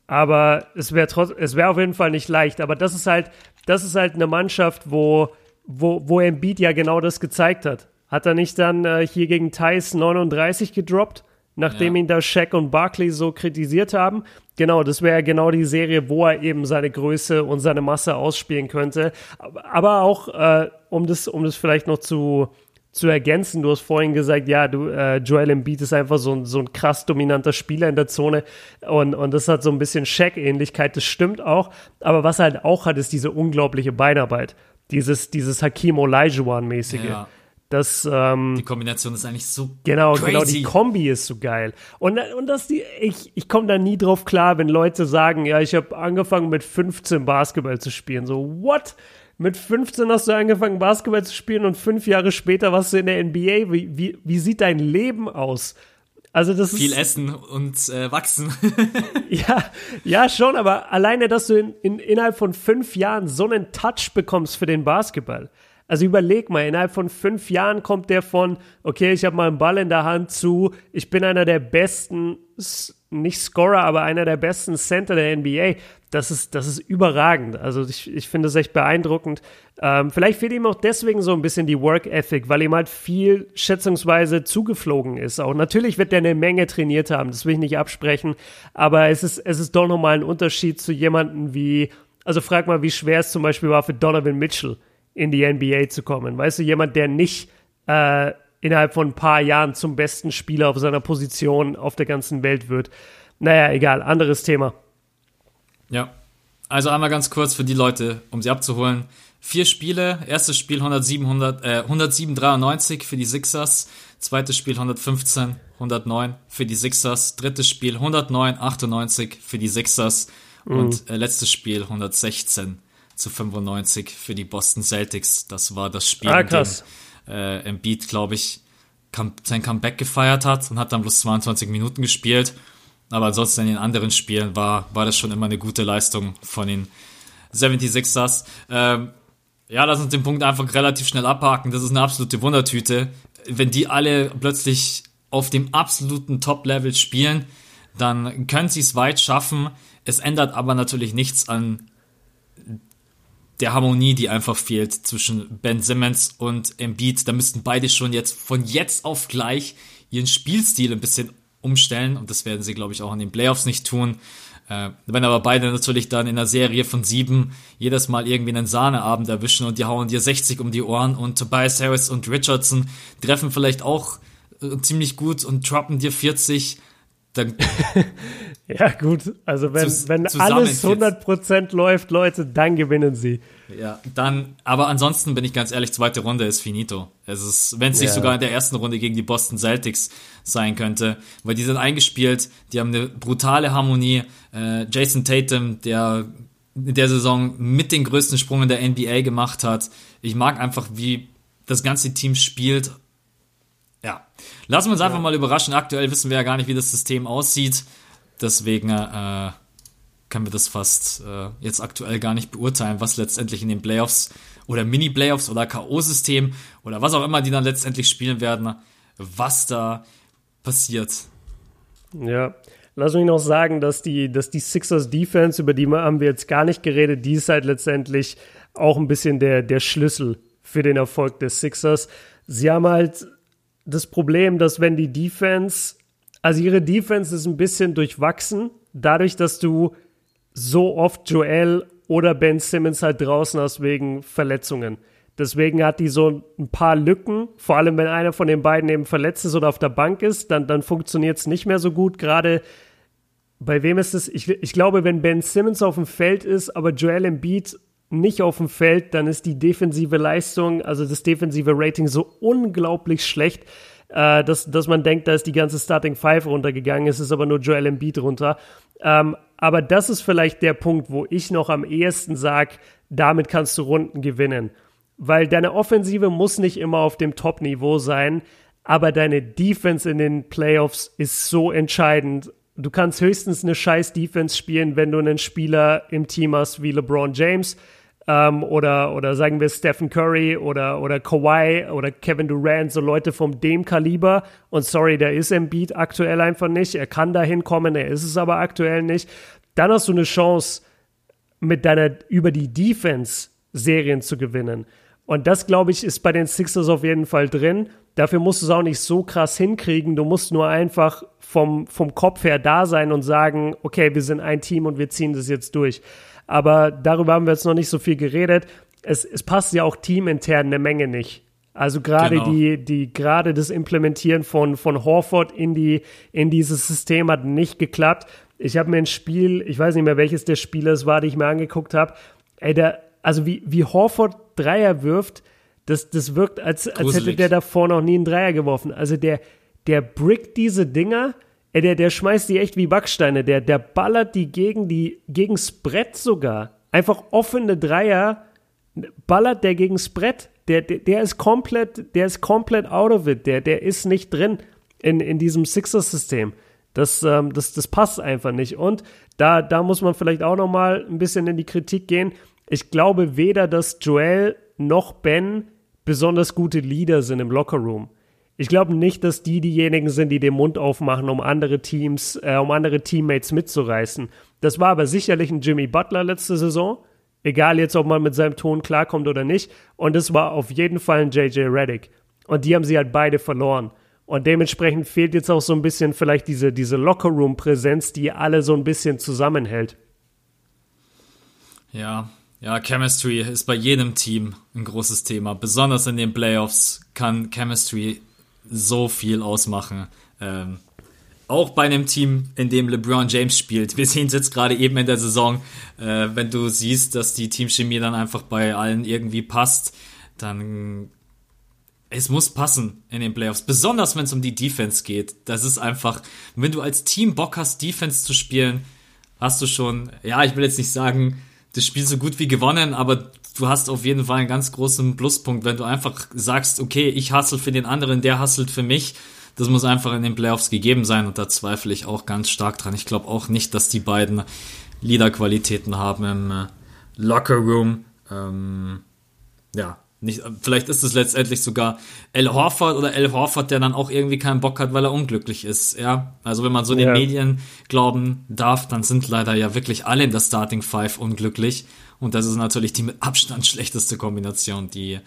Aber es wäre es wäre auf jeden Fall nicht leicht. Aber das ist halt, das ist halt eine Mannschaft, wo, wo, wo Embiid ja genau das gezeigt hat. Hat er nicht dann äh, hier gegen Thais 39 gedroppt? Nachdem ja. ihn da Shaq und Barkley so kritisiert haben. Genau, das wäre genau die Serie, wo er eben seine Größe und seine Masse ausspielen könnte. Aber auch, äh, um, das, um das vielleicht noch zu, zu ergänzen, du hast vorhin gesagt, ja, du, äh, Joel Embiid ist einfach so ein, so ein krass dominanter Spieler in der Zone und, und das hat so ein bisschen Shaq-Ähnlichkeit, das stimmt auch. Aber was er halt auch hat, ist diese unglaubliche Beinarbeit. Dieses, dieses Hakim Olajuwon-mäßige. Ja. Das, ähm, die Kombination ist eigentlich so genau, crazy. Genau, die Kombi ist so geil. Und, und das die, ich, ich komme da nie drauf klar, wenn Leute sagen, ja, ich habe angefangen mit 15 Basketball zu spielen. So, what? Mit 15 hast du angefangen Basketball zu spielen und fünf Jahre später warst du in der NBA. Wie, wie, wie sieht dein Leben aus? Also das Viel ist, essen und äh, wachsen. ja, ja, schon, aber alleine, dass du in, in, innerhalb von fünf Jahren so einen Touch bekommst für den Basketball. Also überleg mal, innerhalb von fünf Jahren kommt der von, okay, ich habe mal einen Ball in der Hand zu, ich bin einer der besten, nicht Scorer, aber einer der besten Center der NBA. Das ist, das ist überragend. Also ich, ich finde es echt beeindruckend. Ähm, vielleicht fehlt ihm auch deswegen so ein bisschen die Work Ethic, weil ihm halt viel schätzungsweise zugeflogen ist. Auch natürlich wird er eine Menge trainiert haben, das will ich nicht absprechen, aber es ist, es ist doch nochmal ein Unterschied zu jemandem wie, also frag mal, wie schwer es zum Beispiel war für Donovan Mitchell in die NBA zu kommen. Weißt du, jemand, der nicht äh, innerhalb von ein paar Jahren zum besten Spieler auf seiner Position auf der ganzen Welt wird. Naja, egal, anderes Thema. Ja, also einmal ganz kurz für die Leute, um sie abzuholen. Vier Spiele, erstes Spiel 107, 100, äh, 107 93 für die Sixers, zweites Spiel 115, 109 für die Sixers, drittes Spiel 109, 98 für die Sixers mhm. und äh, letztes Spiel 116 zu 95 für die Boston Celtics. Das war das Spiel, ah, in dem äh, Embiid, glaube ich, sein Comeback gefeiert hat und hat dann bloß 22 Minuten gespielt. Aber ansonsten in den anderen Spielen war, war das schon immer eine gute Leistung von den 76ers. Ähm, ja, lass uns den Punkt einfach relativ schnell abhaken. Das ist eine absolute Wundertüte. Wenn die alle plötzlich auf dem absoluten Top-Level spielen, dann können sie es weit schaffen. Es ändert aber natürlich nichts an der Harmonie, die einfach fehlt zwischen Ben Simmons und Embiid. Da müssten beide schon jetzt von jetzt auf gleich ihren Spielstil ein bisschen umstellen und das werden sie, glaube ich, auch in den Playoffs nicht tun. Äh, wenn aber beide natürlich dann in einer Serie von sieben jedes Mal irgendwie einen Sahneabend erwischen und die hauen dir 60 um die Ohren und Tobias Harris und Richardson treffen vielleicht auch äh, ziemlich gut und droppen dir 40, dann Ja, gut. Also, wenn, Zus wenn alles 100% läuft, Leute, dann gewinnen sie. Ja, dann, aber ansonsten bin ich ganz ehrlich, zweite Runde ist finito. Es ist, wenn es nicht ja. sogar in der ersten Runde gegen die Boston Celtics sein könnte, weil die sind eingespielt, die haben eine brutale Harmonie. Äh, Jason Tatum, der in der Saison mit den größten Sprung in der NBA gemacht hat. Ich mag einfach, wie das ganze Team spielt. Ja, lassen wir uns einfach mal überraschen. Aktuell wissen wir ja gar nicht, wie das System aussieht. Deswegen äh, können wir das fast äh, jetzt aktuell gar nicht beurteilen, was letztendlich in den Playoffs oder Mini-Playoffs oder K.O.-System oder was auch immer die dann letztendlich spielen werden, was da passiert. Ja, lass mich noch sagen, dass die, dass die Sixers Defense, über die haben wir jetzt gar nicht geredet, die ist halt letztendlich auch ein bisschen der, der Schlüssel für den Erfolg des Sixers. Sie haben halt das Problem, dass wenn die Defense, also ihre Defense ist ein bisschen durchwachsen, dadurch, dass du so oft Joel oder Ben Simmons halt draußen hast wegen Verletzungen. Deswegen hat die so ein paar Lücken, vor allem wenn einer von den beiden eben verletzt ist oder auf der Bank ist, dann, dann funktioniert es nicht mehr so gut. Gerade bei wem ist es? Ich, ich glaube, wenn Ben Simmons auf dem Feld ist, aber Joel Embiid nicht auf dem Feld, dann ist die defensive Leistung, also das defensive Rating so unglaublich schlecht, äh, dass, dass man denkt, da ist die ganze Starting Five runtergegangen, es ist aber nur Joel Embiid runter. Ähm, aber das ist vielleicht der Punkt, wo ich noch am ehesten sage, damit kannst du Runden gewinnen. Weil deine Offensive muss nicht immer auf dem Top-Niveau sein, aber deine Defense in den Playoffs ist so entscheidend. Du kannst höchstens eine scheiß Defense spielen, wenn du einen Spieler im Team hast wie LeBron James ähm, oder, oder sagen wir Stephen Curry oder, oder Kawhi oder Kevin Durant, so Leute von dem Kaliber. Und sorry, der ist im Beat aktuell einfach nicht. Er kann da hinkommen, er ist es aber aktuell nicht. Dann hast du eine Chance, mit deiner über die Defense Serien zu gewinnen. Und das, glaube ich, ist bei den Sixers auf jeden Fall drin. Dafür musst du es auch nicht so krass hinkriegen. Du musst nur einfach vom, vom Kopf her da sein und sagen, okay, wir sind ein Team und wir ziehen das jetzt durch. Aber darüber haben wir jetzt noch nicht so viel geredet. Es, es passt ja auch teamintern eine Menge nicht. Also gerade genau. die, die, gerade das Implementieren von, von Horford in die, in dieses System hat nicht geklappt. Ich habe mir ein Spiel, ich weiß nicht mehr, welches der Spieler es war, die ich mir angeguckt habe. Ey, der, also wie, wie Horford Dreier wirft, das, das wirkt, als, als hätte der davor noch nie einen Dreier geworfen. Also der, der brickt diese Dinger, ey, der, der schmeißt die echt wie Backsteine. Der, der ballert die gegen die, gegens Brett sogar. Einfach offene Dreier ballert der gegens Brett. Der, der, der ist komplett, der ist komplett out of it. Der, der ist nicht drin in, in diesem Sixers-System. Das, ähm, das, das passt einfach nicht. Und da, da muss man vielleicht auch noch mal ein bisschen in die Kritik gehen. Ich glaube weder, dass Joel noch Ben besonders gute Leader sind im Lockerroom. Ich glaube nicht, dass die diejenigen sind, die den Mund aufmachen, um andere Teams, äh, um andere Teammates mitzureißen. Das war aber sicherlich ein Jimmy Butler letzte Saison. Egal jetzt, ob man mit seinem Ton klarkommt oder nicht. Und es war auf jeden Fall ein JJ Reddick. Und die haben sie halt beide verloren. Und dementsprechend fehlt jetzt auch so ein bisschen vielleicht diese, diese Lockerroom-Präsenz, die alle so ein bisschen zusammenhält. Ja, ja, Chemistry ist bei jedem Team ein großes Thema. Besonders in den Playoffs kann Chemistry so viel ausmachen. Ähm, auch bei einem Team, in dem LeBron James spielt. Wir sehen es jetzt gerade eben in der Saison, äh, wenn du siehst, dass die Teamchemie dann einfach bei allen irgendwie passt, dann es muss passen in den Playoffs, besonders wenn es um die Defense geht. Das ist einfach, wenn du als Team Bock hast, Defense zu spielen, hast du schon, ja, ich will jetzt nicht sagen, das Spiel so gut wie gewonnen, aber du hast auf jeden Fall einen ganz großen Pluspunkt, wenn du einfach sagst, okay, ich hustle für den anderen, der hustelt für mich. Das muss einfach in den Playoffs gegeben sein und da zweifle ich auch ganz stark dran. Ich glaube auch nicht, dass die beiden Leader-Qualitäten haben im äh, Locker Room. Ähm, ja, nicht, vielleicht ist es letztendlich sogar El Horford oder El Horford, der dann auch irgendwie keinen Bock hat, weil er unglücklich ist. Ja, also wenn man so den Medien glauben darf, dann sind leider ja wirklich alle in der Starting Five unglücklich. Und das ist natürlich die mit Abstand schlechteste Kombination, die,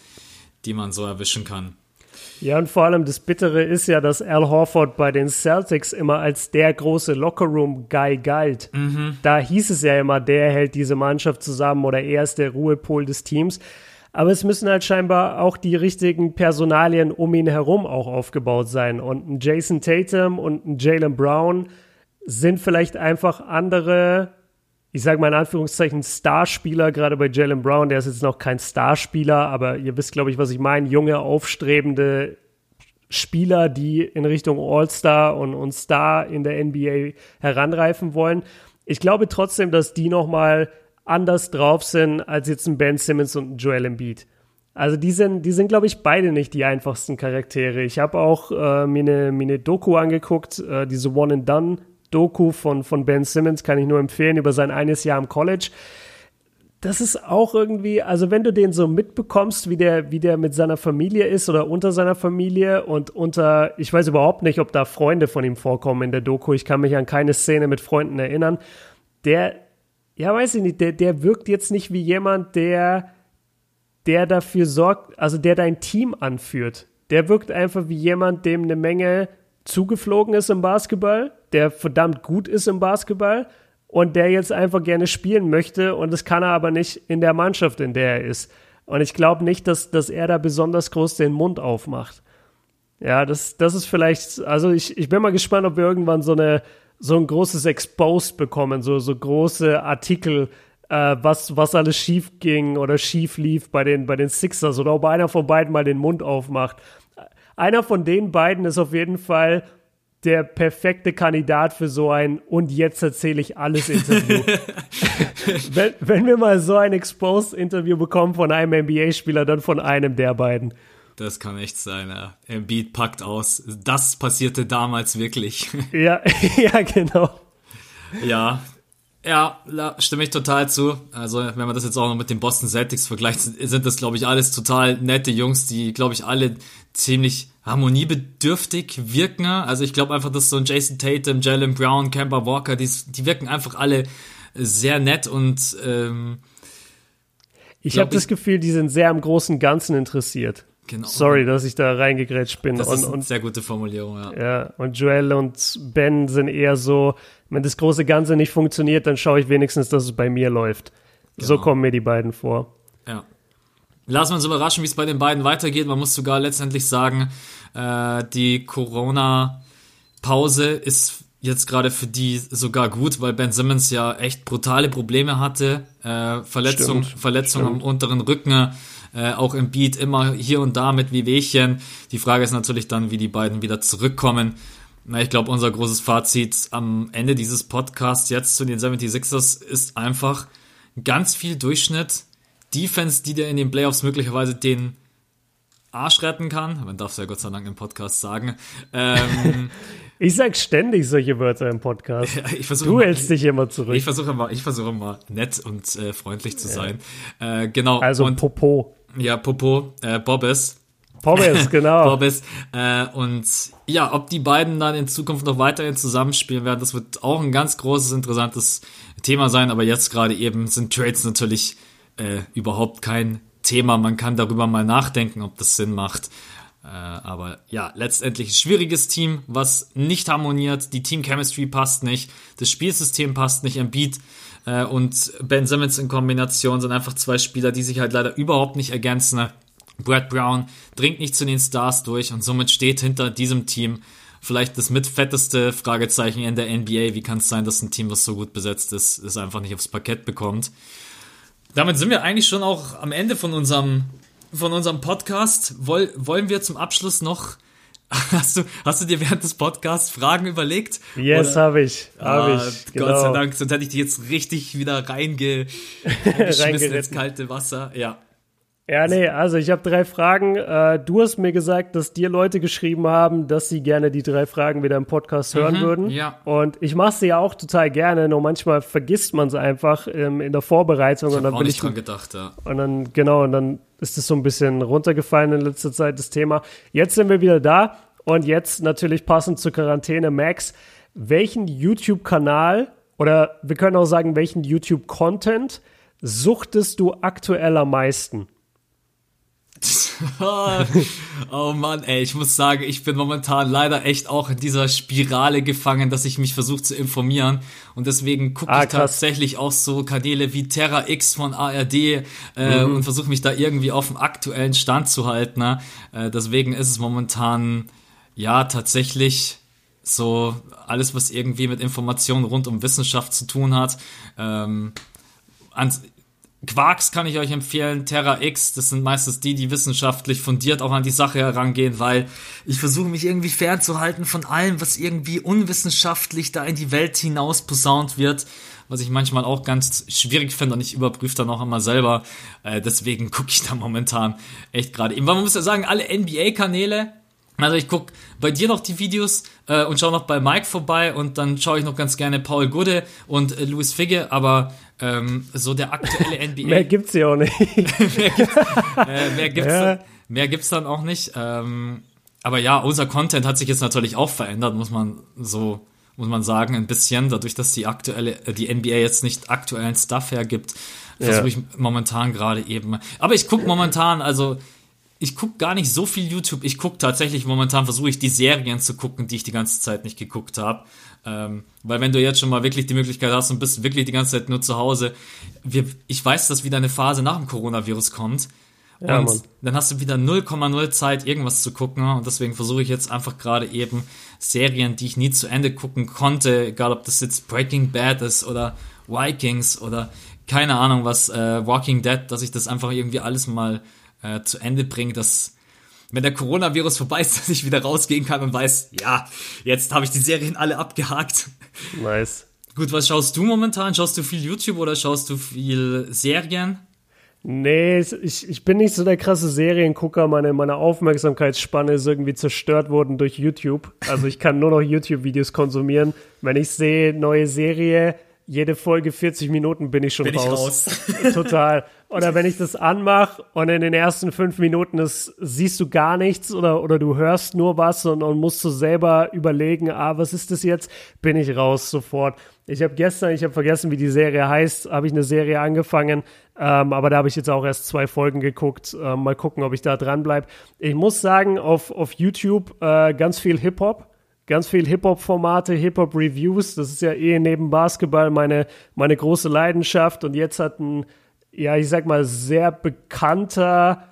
die man so erwischen kann. Ja, und vor allem das Bittere ist ja, dass Al Horford bei den Celtics immer als der große Lockerroom-Guy galt. Mhm. Da hieß es ja immer, der hält diese Mannschaft zusammen oder er ist der Ruhepol des Teams. Aber es müssen halt scheinbar auch die richtigen Personalien um ihn herum auch aufgebaut sein. Und ein Jason Tatum und ein Jalen Brown sind vielleicht einfach andere, ich sage mal in Anführungszeichen, Starspieler, gerade bei Jalen Brown, der ist jetzt noch kein Starspieler, aber ihr wisst, glaube ich, was ich meine, junge, aufstrebende Spieler, die in Richtung All-Star und, und Star in der NBA heranreifen wollen. Ich glaube trotzdem, dass die nochmal anders drauf sind als jetzt ein Ben Simmons und ein Joel Embiid. Also die sind, die sind, glaube ich, beide nicht die einfachsten Charaktere. Ich habe auch äh, mir, eine, mir eine Doku angeguckt, äh, diese One and Done Doku von, von Ben Simmons, kann ich nur empfehlen, über sein eines Jahr im College. Das ist auch irgendwie, also wenn du den so mitbekommst, wie der, wie der mit seiner Familie ist oder unter seiner Familie und unter, ich weiß überhaupt nicht, ob da Freunde von ihm vorkommen in der Doku. Ich kann mich an keine Szene mit Freunden erinnern. Der, ja, weiß ich nicht, der, der wirkt jetzt nicht wie jemand, der, der dafür sorgt, also der dein Team anführt. Der wirkt einfach wie jemand, dem eine Menge zugeflogen ist im Basketball, der verdammt gut ist im Basketball und der jetzt einfach gerne spielen möchte und das kann er aber nicht in der Mannschaft, in der er ist. Und ich glaube nicht, dass, dass er da besonders groß den Mund aufmacht. Ja, das, das ist vielleicht, also ich, ich bin mal gespannt, ob wir irgendwann so eine, so ein großes Exposed bekommen, so, so große Artikel, äh, was, was alles schief ging oder schief lief bei den, bei den Sixers oder ob einer von beiden mal den Mund aufmacht. Einer von den beiden ist auf jeden Fall der perfekte Kandidat für so ein und jetzt erzähle ich alles Interview. wenn, wenn wir mal so ein Exposed-Interview bekommen von einem NBA-Spieler, dann von einem der beiden. Das kann echt sein, ja. Embiid packt aus. Das passierte damals wirklich. Ja, ja, genau. Ja, ja, stimme ich total zu. Also, wenn man das jetzt auch noch mit den Boston Celtics vergleicht, sind das, glaube ich, alles total nette Jungs, die, glaube ich, alle ziemlich harmoniebedürftig wirken. Also, ich glaube einfach, dass so ein Jason Tatum, Jalen Brown, Kemba Walker, die, die wirken einfach alle sehr nett und ähm, ich habe das Gefühl, die sind sehr am großen Ganzen interessiert. Genau. Sorry, dass ich da reingegrätscht bin. Das und, ist eine sehr gute Formulierung, ja. Ja, und Joel und Ben sind eher so, wenn das große Ganze nicht funktioniert, dann schaue ich wenigstens, dass es bei mir läuft. Genau. So kommen mir die beiden vor. Ja. Lassen wir uns überraschen, wie es bei den beiden weitergeht. Man muss sogar letztendlich sagen, äh, die Corona-Pause ist jetzt gerade für die sogar gut, weil Ben Simmons ja echt brutale Probleme hatte. Äh, Verletzung, Stimmt. Verletzung Stimmt. am unteren Rücken äh, auch im Beat immer hier und da mit Wehwehchen. Die Frage ist natürlich dann, wie die beiden wieder zurückkommen. Na, ich glaube, unser großes Fazit am Ende dieses Podcasts jetzt zu den 76ers ist einfach ganz viel Durchschnitt. Defense, die dir in den Playoffs möglicherweise den Arsch retten kann. Man darf es ja Gott sei Dank im Podcast sagen. Ähm, ich sag ständig solche Wörter im Podcast. Du hältst dich immer zurück. Ich versuche immer, ich versuche immer nett und äh, freundlich zu sein. Ja. Äh, genau. Also und, Popo. Ja, Popo, äh, Bobbes. Bobbes, genau. Bobbes. Äh, und ja, ob die beiden dann in Zukunft noch weiterhin zusammenspielen werden, das wird auch ein ganz großes, interessantes Thema sein. Aber jetzt gerade eben sind Trades natürlich äh, überhaupt kein Thema. Man kann darüber mal nachdenken, ob das Sinn macht. Äh, aber ja, letztendlich ein schwieriges Team, was nicht harmoniert. Die Team Chemistry passt nicht. Das Spielsystem passt nicht. Embiid äh, und Ben Simmons in Kombination sind einfach zwei Spieler, die sich halt leider überhaupt nicht ergänzen. Brad Brown dringt nicht zu den Stars durch und somit steht hinter diesem Team vielleicht das mitfetteste Fragezeichen in der NBA. Wie kann es sein, dass ein Team, was so gut besetzt ist, es einfach nicht aufs Parkett bekommt? Damit sind wir eigentlich schon auch am Ende von unserem, von unserem Podcast. Woll, wollen wir zum Abschluss noch Hast du, hast du dir während des Podcasts Fragen überlegt? Yes, habe ich. Hab ah, ich genau. Gott sei Dank, sonst hätte ich die jetzt richtig wieder reinge reingeschmissen ins kalte Wasser. Ja. Ja, nee, also ich habe drei Fragen. Äh, du hast mir gesagt, dass dir Leute geschrieben haben, dass sie gerne die drei Fragen wieder im Podcast hören mhm, würden. Ja. Und ich mache sie ja auch total gerne, nur manchmal vergisst man sie einfach ähm, in der Vorbereitung. Ich und dann auch bin nicht ich dran gedacht, ja. Und dann, genau, und dann ist es so ein bisschen runtergefallen in letzter Zeit, das Thema. Jetzt sind wir wieder da und jetzt natürlich passend zur Quarantäne, Max. Welchen YouTube-Kanal oder wir können auch sagen, welchen YouTube-Content suchtest du aktuell am meisten? oh Mann, ey, ich muss sagen, ich bin momentan leider echt auch in dieser Spirale gefangen, dass ich mich versuche zu informieren und deswegen gucke ah, ich tatsächlich auch so Kanäle wie Terra X von ARD äh, mhm. und versuche mich da irgendwie auf dem aktuellen Stand zu halten. Ne? Äh, deswegen ist es momentan ja tatsächlich so alles, was irgendwie mit Informationen rund um Wissenschaft zu tun hat. Ähm, Quarks kann ich euch empfehlen, Terra X, das sind meistens die, die wissenschaftlich fundiert auch an die Sache herangehen, weil ich versuche mich irgendwie fernzuhalten von allem, was irgendwie unwissenschaftlich da in die Welt hinaus posaunt wird, was ich manchmal auch ganz schwierig finde und ich überprüfe dann auch immer selber. Äh, deswegen gucke ich da momentan echt gerade eben. Weil man muss ja sagen, alle NBA-Kanäle, also ich guck bei dir noch die Videos äh, und schaue noch bei Mike vorbei und dann schaue ich noch ganz gerne Paul Gude und äh, Luis Figge, aber ähm, so der aktuelle NBA. mehr gibt's ja auch nicht. mehr gibt's, äh, mehr, gibt's ja. dann, mehr gibt's dann auch nicht. Ähm, aber ja, unser Content hat sich jetzt natürlich auch verändert, muss man so muss man sagen, ein bisschen, dadurch, dass die aktuelle, äh, die NBA jetzt nicht aktuellen Stuff hergibt, versuche ja. ich momentan gerade eben. Aber ich gucke momentan, also ich gucke gar nicht so viel YouTube. Ich gucke tatsächlich momentan, versuche ich die Serien zu gucken, die ich die ganze Zeit nicht geguckt habe. Ähm, weil wenn du jetzt schon mal wirklich die Möglichkeit hast und bist wirklich die ganze Zeit nur zu Hause, wir, ich weiß, dass wieder eine Phase nach dem Coronavirus kommt. Ja, und Mann. dann hast du wieder 0,0 Zeit, irgendwas zu gucken. Und deswegen versuche ich jetzt einfach gerade eben Serien, die ich nie zu Ende gucken konnte, egal ob das jetzt Breaking Bad ist oder Vikings oder keine Ahnung was, äh, Walking Dead, dass ich das einfach irgendwie alles mal äh, zu Ende bringe, dass wenn der Coronavirus vorbei ist, dass ich wieder rausgehen kann und weiß, ja, jetzt habe ich die Serien alle abgehakt. Nice. Gut, was schaust du momentan? Schaust du viel YouTube oder schaust du viel Serien? Nee, ich, ich bin nicht so der krasse Seriengucker. Meine, meine Aufmerksamkeitsspanne ist irgendwie zerstört worden durch YouTube. Also ich kann nur noch YouTube-Videos konsumieren. Wenn ich sehe, neue Serie, jede Folge 40 Minuten bin ich schon bin raus. Ich raus. Total. Oder wenn ich das anmache und in den ersten fünf Minuten ist, siehst du gar nichts oder, oder du hörst nur was und, und musst du selber überlegen, ah, was ist das jetzt? Bin ich raus sofort. Ich habe gestern, ich habe vergessen, wie die Serie heißt, habe ich eine Serie angefangen, ähm, aber da habe ich jetzt auch erst zwei Folgen geguckt. Ähm, mal gucken, ob ich da dran bleibe. Ich muss sagen, auf, auf YouTube äh, ganz viel Hip-Hop ganz viel Hip-Hop-Formate, Hip-Hop-Reviews. Das ist ja eh neben Basketball meine, meine große Leidenschaft. Und jetzt hat ein, ja, ich sag mal, sehr bekannter,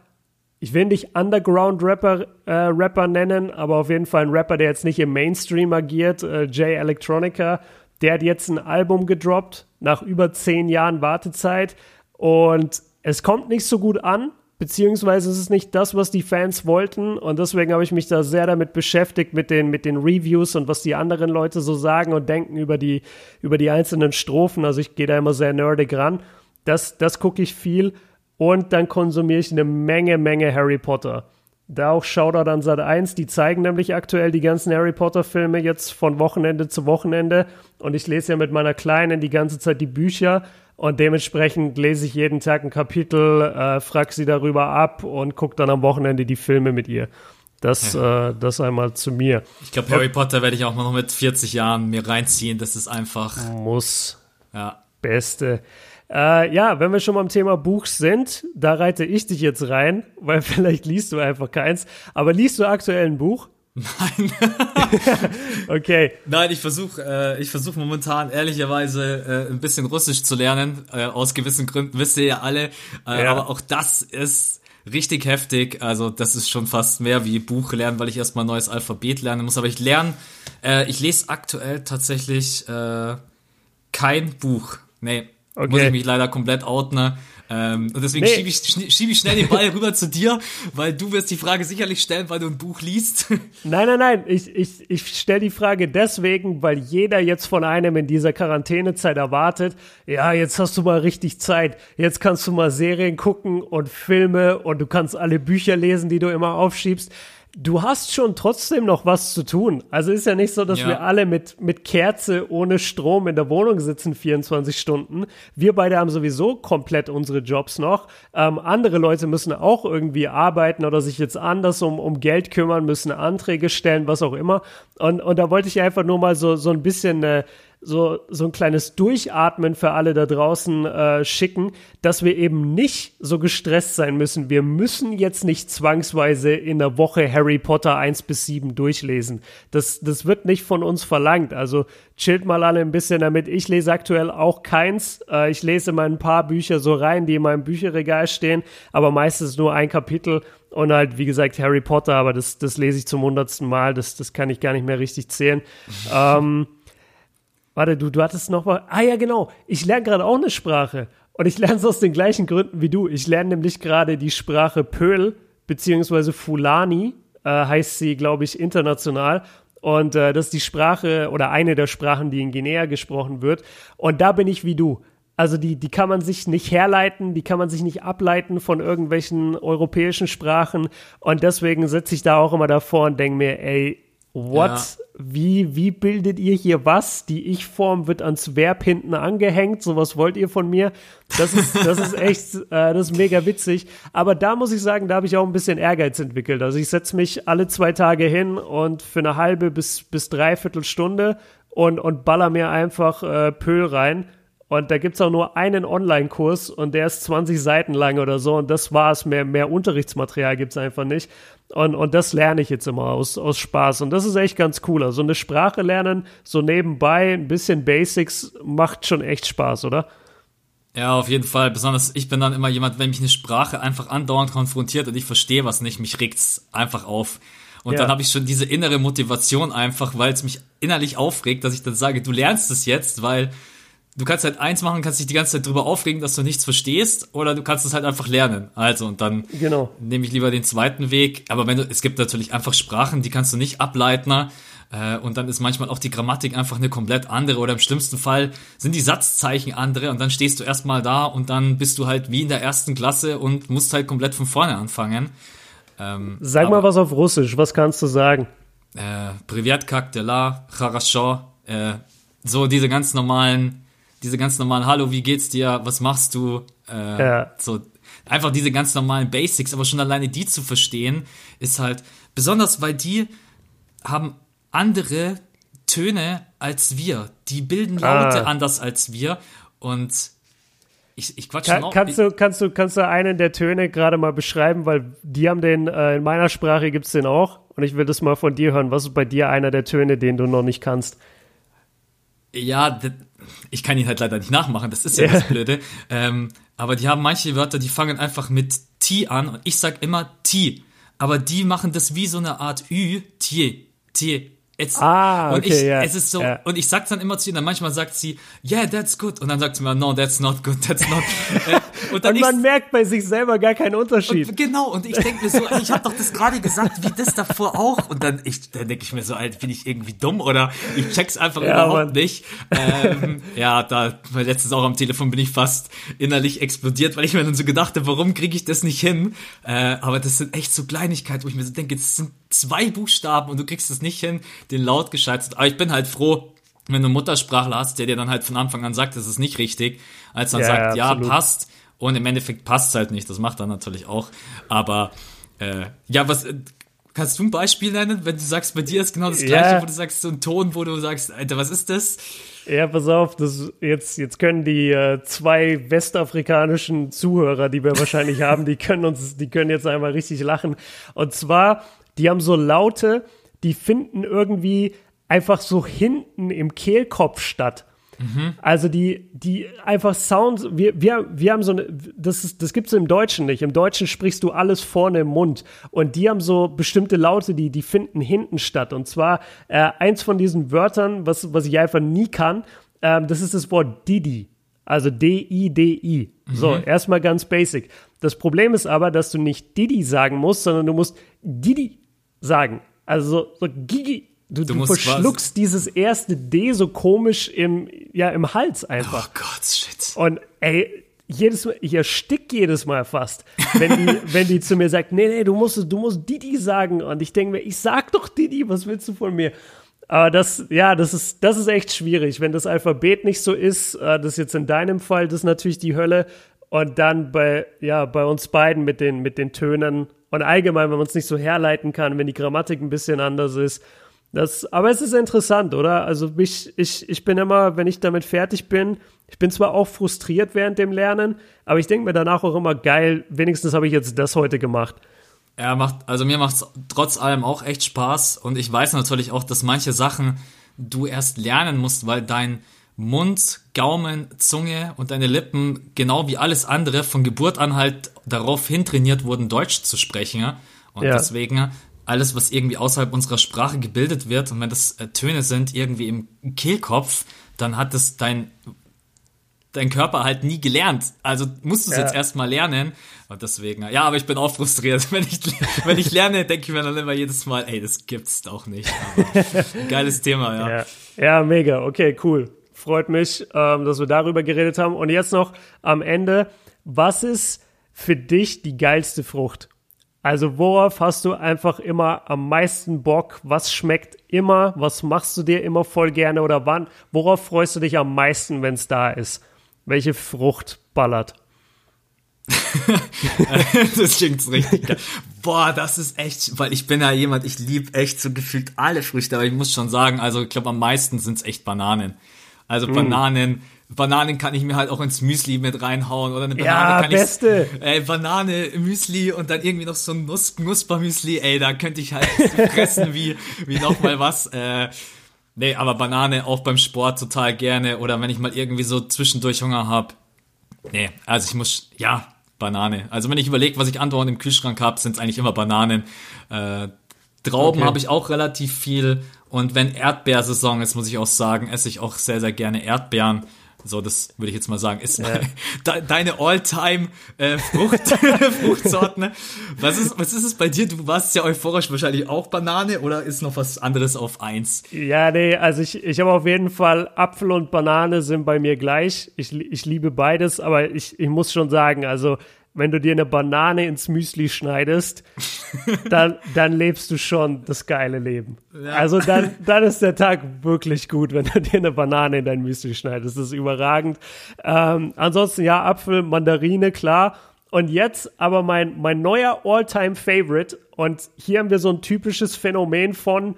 ich will nicht Underground-Rapper äh, Rapper nennen, aber auf jeden Fall ein Rapper, der jetzt nicht im Mainstream agiert, äh, Jay Electronica. Der hat jetzt ein Album gedroppt nach über zehn Jahren Wartezeit und es kommt nicht so gut an, beziehungsweise ist es nicht das, was die Fans wollten und deswegen habe ich mich da sehr damit beschäftigt mit den mit den Reviews und was die anderen Leute so sagen und denken über die über die einzelnen Strophen. Also ich gehe da immer sehr nerdig ran. Das das gucke ich viel und dann konsumiere ich eine Menge Menge Harry Potter. Da auch Shoutout an Sat 1, die zeigen nämlich aktuell die ganzen Harry Potter Filme jetzt von Wochenende zu Wochenende und ich lese ja mit meiner Kleinen die ganze Zeit die Bücher und dementsprechend lese ich jeden Tag ein Kapitel, äh, frag sie darüber ab und gucke dann am Wochenende die Filme mit ihr. Das, ja. äh, das einmal zu mir. Ich glaube, Harry Potter werde ich auch mal noch mit 40 Jahren mir reinziehen. Das ist einfach. Muss. Ja. Beste. Äh, ja, wenn wir schon beim Thema Buch sind, da reite ich dich jetzt rein, weil vielleicht liest du einfach keins. Aber liest du aktuell ein Buch? Nein. okay. Nein, ich versuche äh, ich versuche momentan ehrlicherweise äh, ein bisschen Russisch zu lernen. Äh, aus gewissen Gründen wisst ihr ja alle. Äh, ja. Aber auch das ist richtig heftig. Also das ist schon fast mehr wie Buch lernen, weil ich erstmal ein neues Alphabet lernen muss. Aber ich lerne, äh, ich lese aktuell tatsächlich äh, kein Buch. Nee, okay. muss ich mich leider komplett outen. Ähm, und deswegen nee. schiebe ich, schieb ich schnell den Ball rüber zu dir, weil du wirst die Frage sicherlich stellen, weil du ein Buch liest. Nein, nein, nein. Ich, ich, ich stelle die Frage deswegen, weil jeder jetzt von einem in dieser Quarantänezeit erwartet, ja, jetzt hast du mal richtig Zeit. Jetzt kannst du mal Serien gucken und Filme und du kannst alle Bücher lesen, die du immer aufschiebst du hast schon trotzdem noch was zu tun. Also ist ja nicht so, dass ja. wir alle mit, mit Kerze ohne Strom in der Wohnung sitzen 24 Stunden. Wir beide haben sowieso komplett unsere Jobs noch. Ähm, andere Leute müssen auch irgendwie arbeiten oder sich jetzt anders um, um Geld kümmern, müssen Anträge stellen, was auch immer. Und, und da wollte ich einfach nur mal so, so ein bisschen eine, so, so ein kleines Durchatmen für alle da draußen äh, schicken, dass wir eben nicht so gestresst sein müssen. Wir müssen jetzt nicht zwangsweise in der Woche Harry Potter 1 bis 7 durchlesen. Das, das wird nicht von uns verlangt. Also chillt mal alle ein bisschen damit. Ich lese aktuell auch keins. Äh, ich lese mal ein paar Bücher so rein, die in meinem Bücherregal stehen, aber meistens nur ein Kapitel. Und halt, wie gesagt, Harry Potter, aber das, das lese ich zum hundertsten Mal. Das, das kann ich gar nicht mehr richtig zählen. ähm, Warte, du, du hattest noch mal. Ah ja, genau. Ich lerne gerade auch eine Sprache. Und ich lerne es aus den gleichen Gründen wie du. Ich lerne nämlich gerade die Sprache Pöl, beziehungsweise Fulani, äh, heißt sie, glaube ich, international. Und äh, das ist die Sprache oder eine der Sprachen, die in Guinea gesprochen wird. Und da bin ich wie du. Also die, die kann man sich nicht herleiten, die kann man sich nicht ableiten von irgendwelchen europäischen Sprachen. Und deswegen sitze ich da auch immer davor und denke mir, ey, what? Ja. Wie, wie bildet ihr hier was? Die Ich-Form wird ans Verb hinten angehängt. So was wollt ihr von mir? Das ist, das ist echt, äh, das ist mega witzig. Aber da muss ich sagen, da habe ich auch ein bisschen Ehrgeiz entwickelt. Also ich setze mich alle zwei Tage hin und für eine halbe bis, bis dreiviertel Stunde und, und baller mir einfach äh, Pöl rein. Und da gibt's auch nur einen Online-Kurs und der ist 20 Seiten lang oder so. Und das war's. Mehr, mehr Unterrichtsmaterial gibt's einfach nicht. Und, und das lerne ich jetzt immer aus, aus Spaß. Und das ist echt ganz cool. Also eine Sprache lernen, so nebenbei, ein bisschen Basics, macht schon echt Spaß, oder? Ja, auf jeden Fall. Besonders ich bin dann immer jemand, wenn mich eine Sprache einfach andauernd konfrontiert und ich verstehe was nicht, mich regt's einfach auf. Und ja. dann habe ich schon diese innere Motivation einfach, weil es mich innerlich aufregt, dass ich dann sage, du lernst es jetzt, weil du kannst halt eins machen, kannst dich die ganze Zeit drüber aufregen, dass du nichts verstehst, oder du kannst es halt einfach lernen. Also, und dann genau. nehme ich lieber den zweiten Weg. Aber wenn du, es gibt natürlich einfach Sprachen, die kannst du nicht ableiten. Äh, und dann ist manchmal auch die Grammatik einfach eine komplett andere oder im schlimmsten Fall sind die Satzzeichen andere und dann stehst du erstmal da und dann bist du halt wie in der ersten Klasse und musst halt komplett von vorne anfangen. Ähm, Sag mal was auf Russisch, was kannst du sagen? Äh, Privet, kak dela, хорошо, äh, so diese ganz normalen diese ganz normalen Hallo, wie geht's dir, was machst du? Äh, ja. So einfach diese ganz normalen Basics, aber schon alleine die zu verstehen, ist halt besonders, weil die haben andere Töne als wir. Die bilden Laute ah. anders als wir und ich, ich quatsch Kann, kannst du kannst du kannst du einen der Töne gerade mal beschreiben, weil die haben den äh, in meiner Sprache gibt's den auch und ich will das mal von dir hören. Was ist bei dir einer der Töne, den du noch nicht kannst? Ja, ich kann ihn halt leider nicht nachmachen, das ist ja, ja. das Blöde. Ähm, aber die haben manche Wörter, die fangen einfach mit T an und ich sag immer T. Aber die machen das wie so eine Art Ü, T, T, It's, ah, okay, und ich, yeah, es ist so, yeah. und ich sag's dann immer zu ihr, dann manchmal sagt sie, yeah, that's good, und dann sagt sie mir, no, that's not good, that's not. Äh, und, und man ich, merkt bei sich selber gar keinen Unterschied. Und, genau, und ich denke mir so, ich habe doch das gerade gesagt, wie das davor auch, und dann, ich, dann denke ich mir so, Alter, bin ich irgendwie dumm oder ich check's einfach ja, überhaupt Mann. nicht. Ähm, ja, da, letztens auch am Telefon bin ich fast innerlich explodiert, weil ich mir dann so gedacht habe, warum kriege ich das nicht hin? Äh, aber das sind echt so Kleinigkeiten, wo ich mir so denke, das sind zwei Buchstaben und du kriegst es nicht hin, den Laut gescheit Aber ich bin halt froh, wenn du einen Muttersprachler hast, der dir dann halt von Anfang an sagt, das ist nicht richtig, als dann ja, sagt, ja, passt. Und im Endeffekt passt es halt nicht. Das macht er natürlich auch. Aber äh, ja, was kannst du ein Beispiel nennen, wenn du sagst, bei dir ist genau das gleiche, ja. wo du sagst, so ein Ton, wo du sagst, Alter, was ist das? Ja, pass auf, das jetzt, jetzt können die äh, zwei westafrikanischen Zuhörer, die wir wahrscheinlich haben, die können uns, die können jetzt einmal richtig lachen. Und zwar die haben so Laute, die finden irgendwie einfach so hinten im Kehlkopf statt. Mhm. Also die, die einfach Sounds, wir, wir, wir haben so eine, das, ist, das gibt's im Deutschen nicht. Im Deutschen sprichst du alles vorne im Mund. Und die haben so bestimmte Laute, die, die finden hinten statt. Und zwar äh, eins von diesen Wörtern, was, was ich einfach nie kann, äh, das ist das Wort Didi. Also D-I-D-I. Mhm. So, erstmal ganz basic. Das Problem ist aber, dass du nicht Didi sagen musst, sondern du musst Didi sagen. Also so, so Gigi. Du, du, du verschluckst dieses erste D so komisch im, ja, im Hals einfach. Oh Gott, shit. Und ey, jedes Mal, ich erstick jedes Mal fast, wenn die, wenn die zu mir sagt, nee, nee, du musst, du musst Didi sagen. Und ich denke mir, ich sag doch Didi, was willst du von mir? Aber das, ja, das ist, das ist echt schwierig. Wenn das Alphabet nicht so ist, äh, das ist jetzt in deinem Fall, das ist natürlich die Hölle. Und dann bei, ja, bei uns beiden mit den, mit den Tönen und allgemein, wenn man es nicht so herleiten kann, wenn die Grammatik ein bisschen anders ist. Das, aber es ist interessant, oder? Also ich, ich, ich bin immer, wenn ich damit fertig bin, ich bin zwar auch frustriert während dem Lernen, aber ich denke mir danach auch immer geil, wenigstens habe ich jetzt das heute gemacht. Ja, macht, also mir macht es trotz allem auch echt Spaß und ich weiß natürlich auch, dass manche Sachen du erst lernen musst, weil dein Mund, Gaumen, Zunge und deine Lippen, genau wie alles andere, von Geburt an halt darauf hintrainiert wurden, Deutsch zu sprechen. Und ja. deswegen alles, was irgendwie außerhalb unserer Sprache gebildet wird, und wenn das äh, Töne sind, irgendwie im Kehlkopf, dann hat es dein, dein Körper halt nie gelernt. Also musst du es ja. jetzt erstmal lernen. Und deswegen, ja, aber ich bin auch frustriert. Wenn ich, wenn ich lerne, denke ich mir dann immer jedes Mal, ey, das gibt's doch nicht. Geiles Thema, ja. ja. Ja, mega. Okay, cool. Freut mich, ähm, dass wir darüber geredet haben. Und jetzt noch am Ende, was ist für dich die geilste Frucht? Also worauf hast du einfach immer am meisten Bock? Was schmeckt immer? Was machst du dir immer voll gerne oder wann? Worauf freust du dich am meisten, wenn es da ist? Welche Frucht ballert? das klingt richtig geil. Boah, das ist echt, weil ich bin ja jemand, ich liebe echt so gefühlt alle Früchte, aber ich muss schon sagen, also ich glaube am meisten sind es echt Bananen. Also mm. Bananen, Bananen kann ich mir halt auch ins Müsli mit reinhauen oder eine Banane ja, kann beste. ich äh, Banane Müsli und dann irgendwie noch so ein Nuss Knuspermüsli, ey, da könnte ich halt fressen wie wie noch mal was äh, Nee, aber Banane auch beim Sport total gerne oder wenn ich mal irgendwie so zwischendurch Hunger hab. Nee, also ich muss ja, Banane. Also wenn ich überlege, was ich andauernd im Kühlschrank habe, sind es eigentlich immer Bananen. Äh, Trauben okay. habe ich auch relativ viel und wenn Erdbeersaison ist, muss ich auch sagen, esse ich auch sehr, sehr gerne Erdbeeren. So, das würde ich jetzt mal sagen, ist ja. deine All-Time äh, Frucht, Fruchtsorten. Was ist, was ist es bei dir? Du warst ja euphorisch wahrscheinlich auch Banane oder ist noch was anderes auf eins? Ja, nee, also ich, ich habe auf jeden Fall Apfel und Banane sind bei mir gleich. Ich, ich liebe beides, aber ich, ich muss schon sagen, also wenn du dir eine Banane ins Müsli schneidest, dann, dann lebst du schon das geile Leben. Ja. Also dann, dann ist der Tag wirklich gut, wenn du dir eine Banane in dein Müsli schneidest. Das ist überragend. Ähm, ansonsten ja, Apfel, Mandarine, klar. Und jetzt aber mein, mein neuer All-Time-Favorite. Und hier haben wir so ein typisches Phänomen von,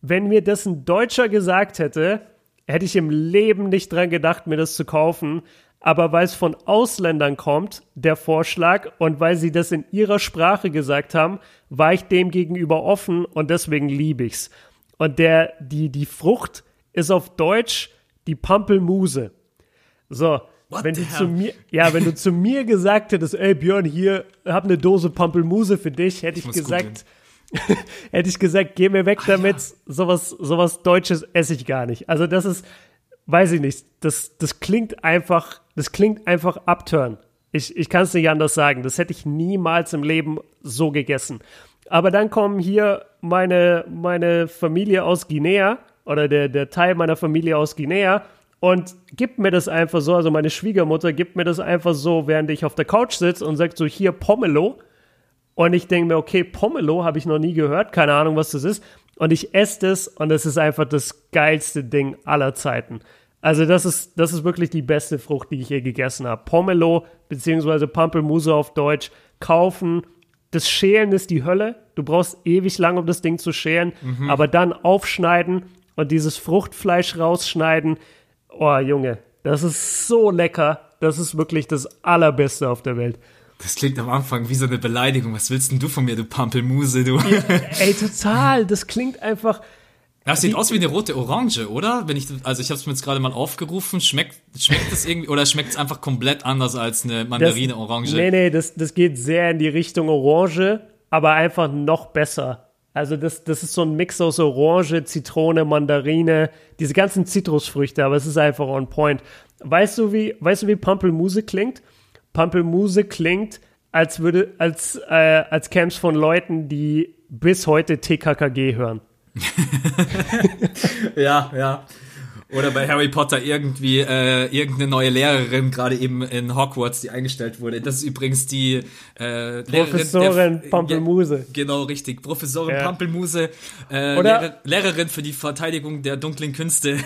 wenn mir das ein Deutscher gesagt hätte, hätte ich im Leben nicht dran gedacht, mir das zu kaufen aber weil es von Ausländern kommt, der Vorschlag, und weil sie das in ihrer Sprache gesagt haben, war ich dem gegenüber offen und deswegen liebe ich's. Und der, die, die Frucht ist auf Deutsch die Pampelmuse. So, What wenn du zu mir, ja, wenn du zu mir gesagt hättest, ey Björn, hier, hab eine Dose Pampelmuse für dich, hätte ich, ich gesagt, hätte ich gesagt, geh mir weg ah, damit, ja. sowas, sowas Deutsches esse ich gar nicht. Also das ist, weiß ich nicht, das, das klingt einfach, das klingt einfach upturn. Ich, ich kann es nicht anders sagen. Das hätte ich niemals im Leben so gegessen. Aber dann kommen hier meine, meine Familie aus Guinea oder der, der Teil meiner Familie aus Guinea und gibt mir das einfach so, also meine Schwiegermutter gibt mir das einfach so, während ich auf der Couch sitze und sagt so, hier Pomelo. Und ich denke mir, okay, Pomelo habe ich noch nie gehört, keine Ahnung, was das ist. Und ich esse das und es ist einfach das geilste Ding aller Zeiten. Also das ist, das ist wirklich die beste Frucht, die ich je gegessen habe. Pomelo beziehungsweise Pampelmuse auf Deutsch kaufen. Das Schälen ist die Hölle. Du brauchst ewig lang, um das Ding zu schälen. Mhm. Aber dann aufschneiden und dieses Fruchtfleisch rausschneiden. Oh, Junge, das ist so lecker. Das ist wirklich das Allerbeste auf der Welt. Das klingt am Anfang wie so eine Beleidigung. Was willst denn du von mir, du Pampelmuse, du? Ja, ey, total. Das klingt einfach. Das sieht aus wie eine rote Orange, oder? Wenn ich, also ich habe es mir jetzt gerade mal aufgerufen. Schmeckt, schmeckt es irgendwie oder schmeckt es einfach komplett anders als eine Mandarine Orange? Nee, nee, das, das geht sehr in die Richtung Orange, aber einfach noch besser. Also das, das ist so ein Mix aus Orange, Zitrone, Mandarine, diese ganzen Zitrusfrüchte, aber es ist einfach on point. Weißt du, wie, weißt du, wie Pampelmuse klingt? Pampelmuse klingt, als würde, als, äh, als käme von Leuten, die bis heute TKKG hören. ja, ja. Oder bei Harry Potter irgendwie äh, irgendeine neue Lehrerin, gerade eben in Hogwarts, die eingestellt wurde. Das ist übrigens die äh, Professorin der, Pampelmuse. Ja, genau, richtig. Professorin ja. Pampelmuse, äh, Lehrer, Lehrerin für die Verteidigung der dunklen Künste.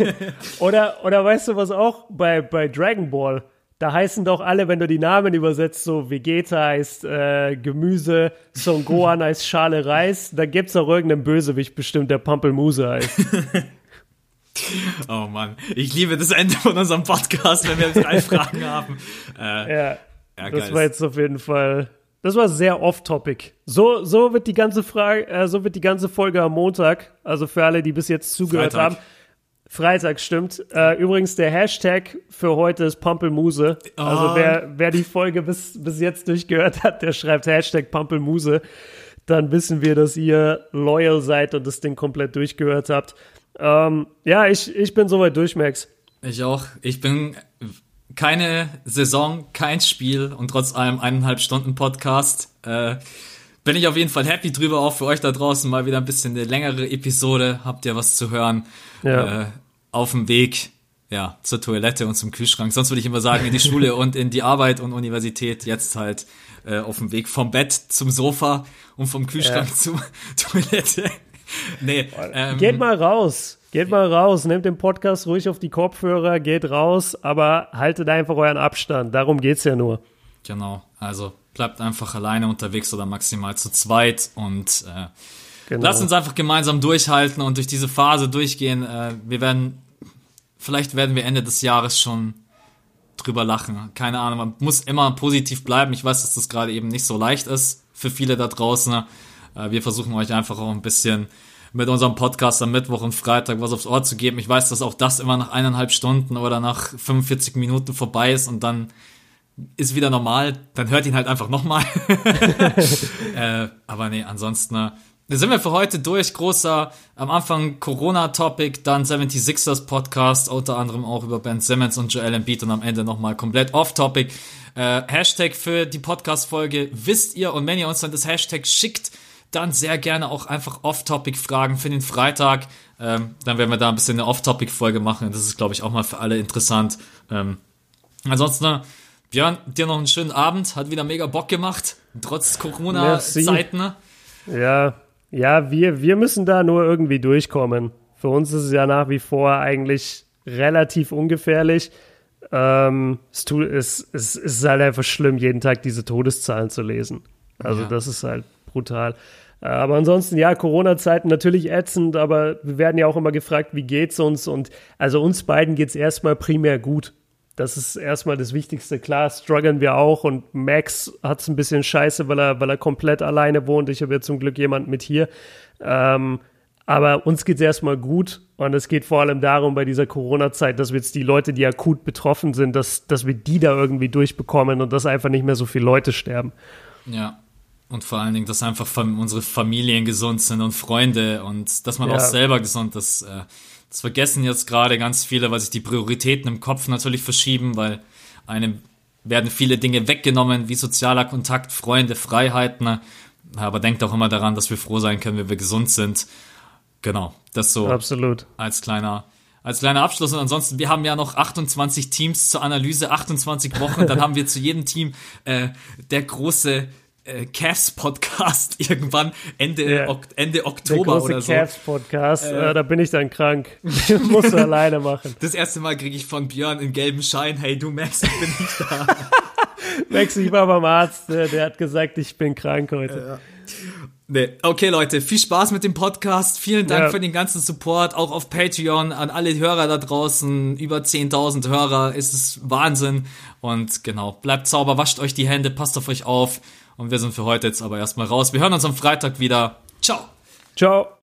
oder, oder weißt du was auch bei, bei Dragon Ball? Da heißen doch alle, wenn du die Namen übersetzt, so Vegeta heißt äh, Gemüse, Son Gohan heißt Schale Reis, da gibt's auch irgendeinen Bösewicht bestimmt, der Pampelmuse heißt. oh Mann, ich liebe das Ende von unserem Podcast, wenn wir drei Fragen haben. Äh, ja, ja das war jetzt auf jeden Fall, das war sehr off-topic. So, so wird die ganze Frage, äh, so wird die ganze Folge am Montag, also für alle, die bis jetzt zugehört Freitag. haben Freitag, stimmt. Äh, übrigens, der Hashtag für heute ist Pampelmuse. Oh. Also wer, wer die Folge bis, bis jetzt durchgehört hat, der schreibt Hashtag Pampelmuse. Dann wissen wir, dass ihr loyal seid und das Ding komplett durchgehört habt. Ähm, ja, ich, ich bin soweit durch, Max. Ich auch. Ich bin keine Saison, kein Spiel und trotz allem eineinhalb Stunden Podcast. Äh, bin ich auf jeden Fall happy drüber, auch für euch da draußen mal wieder ein bisschen eine längere Episode. Habt ihr was zu hören? Ja. Äh, auf dem Weg ja, zur Toilette und zum Kühlschrank. Sonst würde ich immer sagen, in die Schule und in die Arbeit und Universität. Jetzt halt äh, auf dem Weg vom Bett zum Sofa und vom Kühlschrank ja. zur Toilette. nee. Ähm, geht mal raus. Geht mal raus. Nehmt den Podcast ruhig auf die Kopfhörer, geht raus, aber haltet einfach euren Abstand. Darum geht's ja nur. Genau, also bleibt einfach alleine unterwegs oder maximal zu zweit und äh, genau. lasst uns einfach gemeinsam durchhalten und durch diese Phase durchgehen. Äh, wir werden, vielleicht werden wir Ende des Jahres schon drüber lachen. Keine Ahnung, man muss immer positiv bleiben. Ich weiß, dass das gerade eben nicht so leicht ist für viele da draußen. Äh, wir versuchen euch einfach auch ein bisschen mit unserem Podcast am Mittwoch und Freitag was aufs Ohr zu geben. Ich weiß, dass auch das immer nach eineinhalb Stunden oder nach 45 Minuten vorbei ist und dann ist wieder normal, dann hört ihn halt einfach nochmal. äh, aber nee, ansonsten äh, sind wir für heute durch. Großer am Anfang Corona-Topic, dann 76ers Podcast, unter anderem auch über Ben Simmons und Joel Embiid und am Ende nochmal komplett off-Topic. Äh, Hashtag für die Podcast-Folge wisst ihr und wenn ihr uns dann das Hashtag schickt, dann sehr gerne auch einfach Off-Topic-Fragen für den Freitag. Ähm, dann werden wir da ein bisschen eine Off-Topic-Folge machen. Das ist, glaube ich, auch mal für alle interessant. Ähm, ansonsten, Björn, dir noch einen schönen Abend. Hat wieder mega Bock gemacht, trotz Corona-Zeiten. Ja, ja, wir, wir müssen da nur irgendwie durchkommen. Für uns ist es ja nach wie vor eigentlich relativ ungefährlich. Ähm, es, tut, es, es, es ist halt einfach schlimm, jeden Tag diese Todeszahlen zu lesen. Also ja. das ist halt brutal. Aber ansonsten, ja, Corona-Zeiten natürlich ätzend, aber wir werden ja auch immer gefragt, wie geht's uns? Und also uns beiden geht's erstmal primär gut. Das ist erstmal das Wichtigste. Klar, strugglen wir auch und Max hat's ein bisschen scheiße, weil er, weil er komplett alleine wohnt. Ich habe ja zum Glück jemanden mit hier. Ähm, aber uns geht's erstmal gut und es geht vor allem darum bei dieser Corona-Zeit, dass wir jetzt die Leute, die akut betroffen sind, dass, dass wir die da irgendwie durchbekommen und dass einfach nicht mehr so viele Leute sterben. Ja, und vor allen Dingen, dass einfach unsere Familien gesund sind und Freunde und dass man ja. auch selber gesund ist. Das vergessen jetzt gerade ganz viele, weil sich die Prioritäten im Kopf natürlich verschieben, weil einem werden viele Dinge weggenommen, wie sozialer Kontakt, Freunde, Freiheiten. Aber denkt auch immer daran, dass wir froh sein können, wenn wir gesund sind. Genau, das so Absolut. als kleiner als kleiner Abschluss. Und ansonsten, wir haben ja noch 28 Teams zur Analyse, 28 Wochen. Dann haben wir zu jedem Team äh, der große äh, Cavs Podcast irgendwann Ende, yeah. ok Ende Oktober oder so. Cavs Podcast, äh, äh, da bin ich dann krank. Musst du alleine machen. Das erste Mal kriege ich von Björn in gelben Schein, hey du Max, ich bin nicht da. Max, ich war beim Arzt, der, der hat gesagt, ich bin krank heute. Nee. Okay, Leute, viel Spaß mit dem Podcast. Vielen Dank ja. für den ganzen Support, auch auf Patreon, an alle Hörer da draußen. Über 10.000 Hörer, ist es Wahnsinn. Und genau, bleibt sauber, wascht euch die Hände, passt auf euch auf. Und wir sind für heute jetzt aber erstmal raus. Wir hören uns am Freitag wieder. Ciao. Ciao.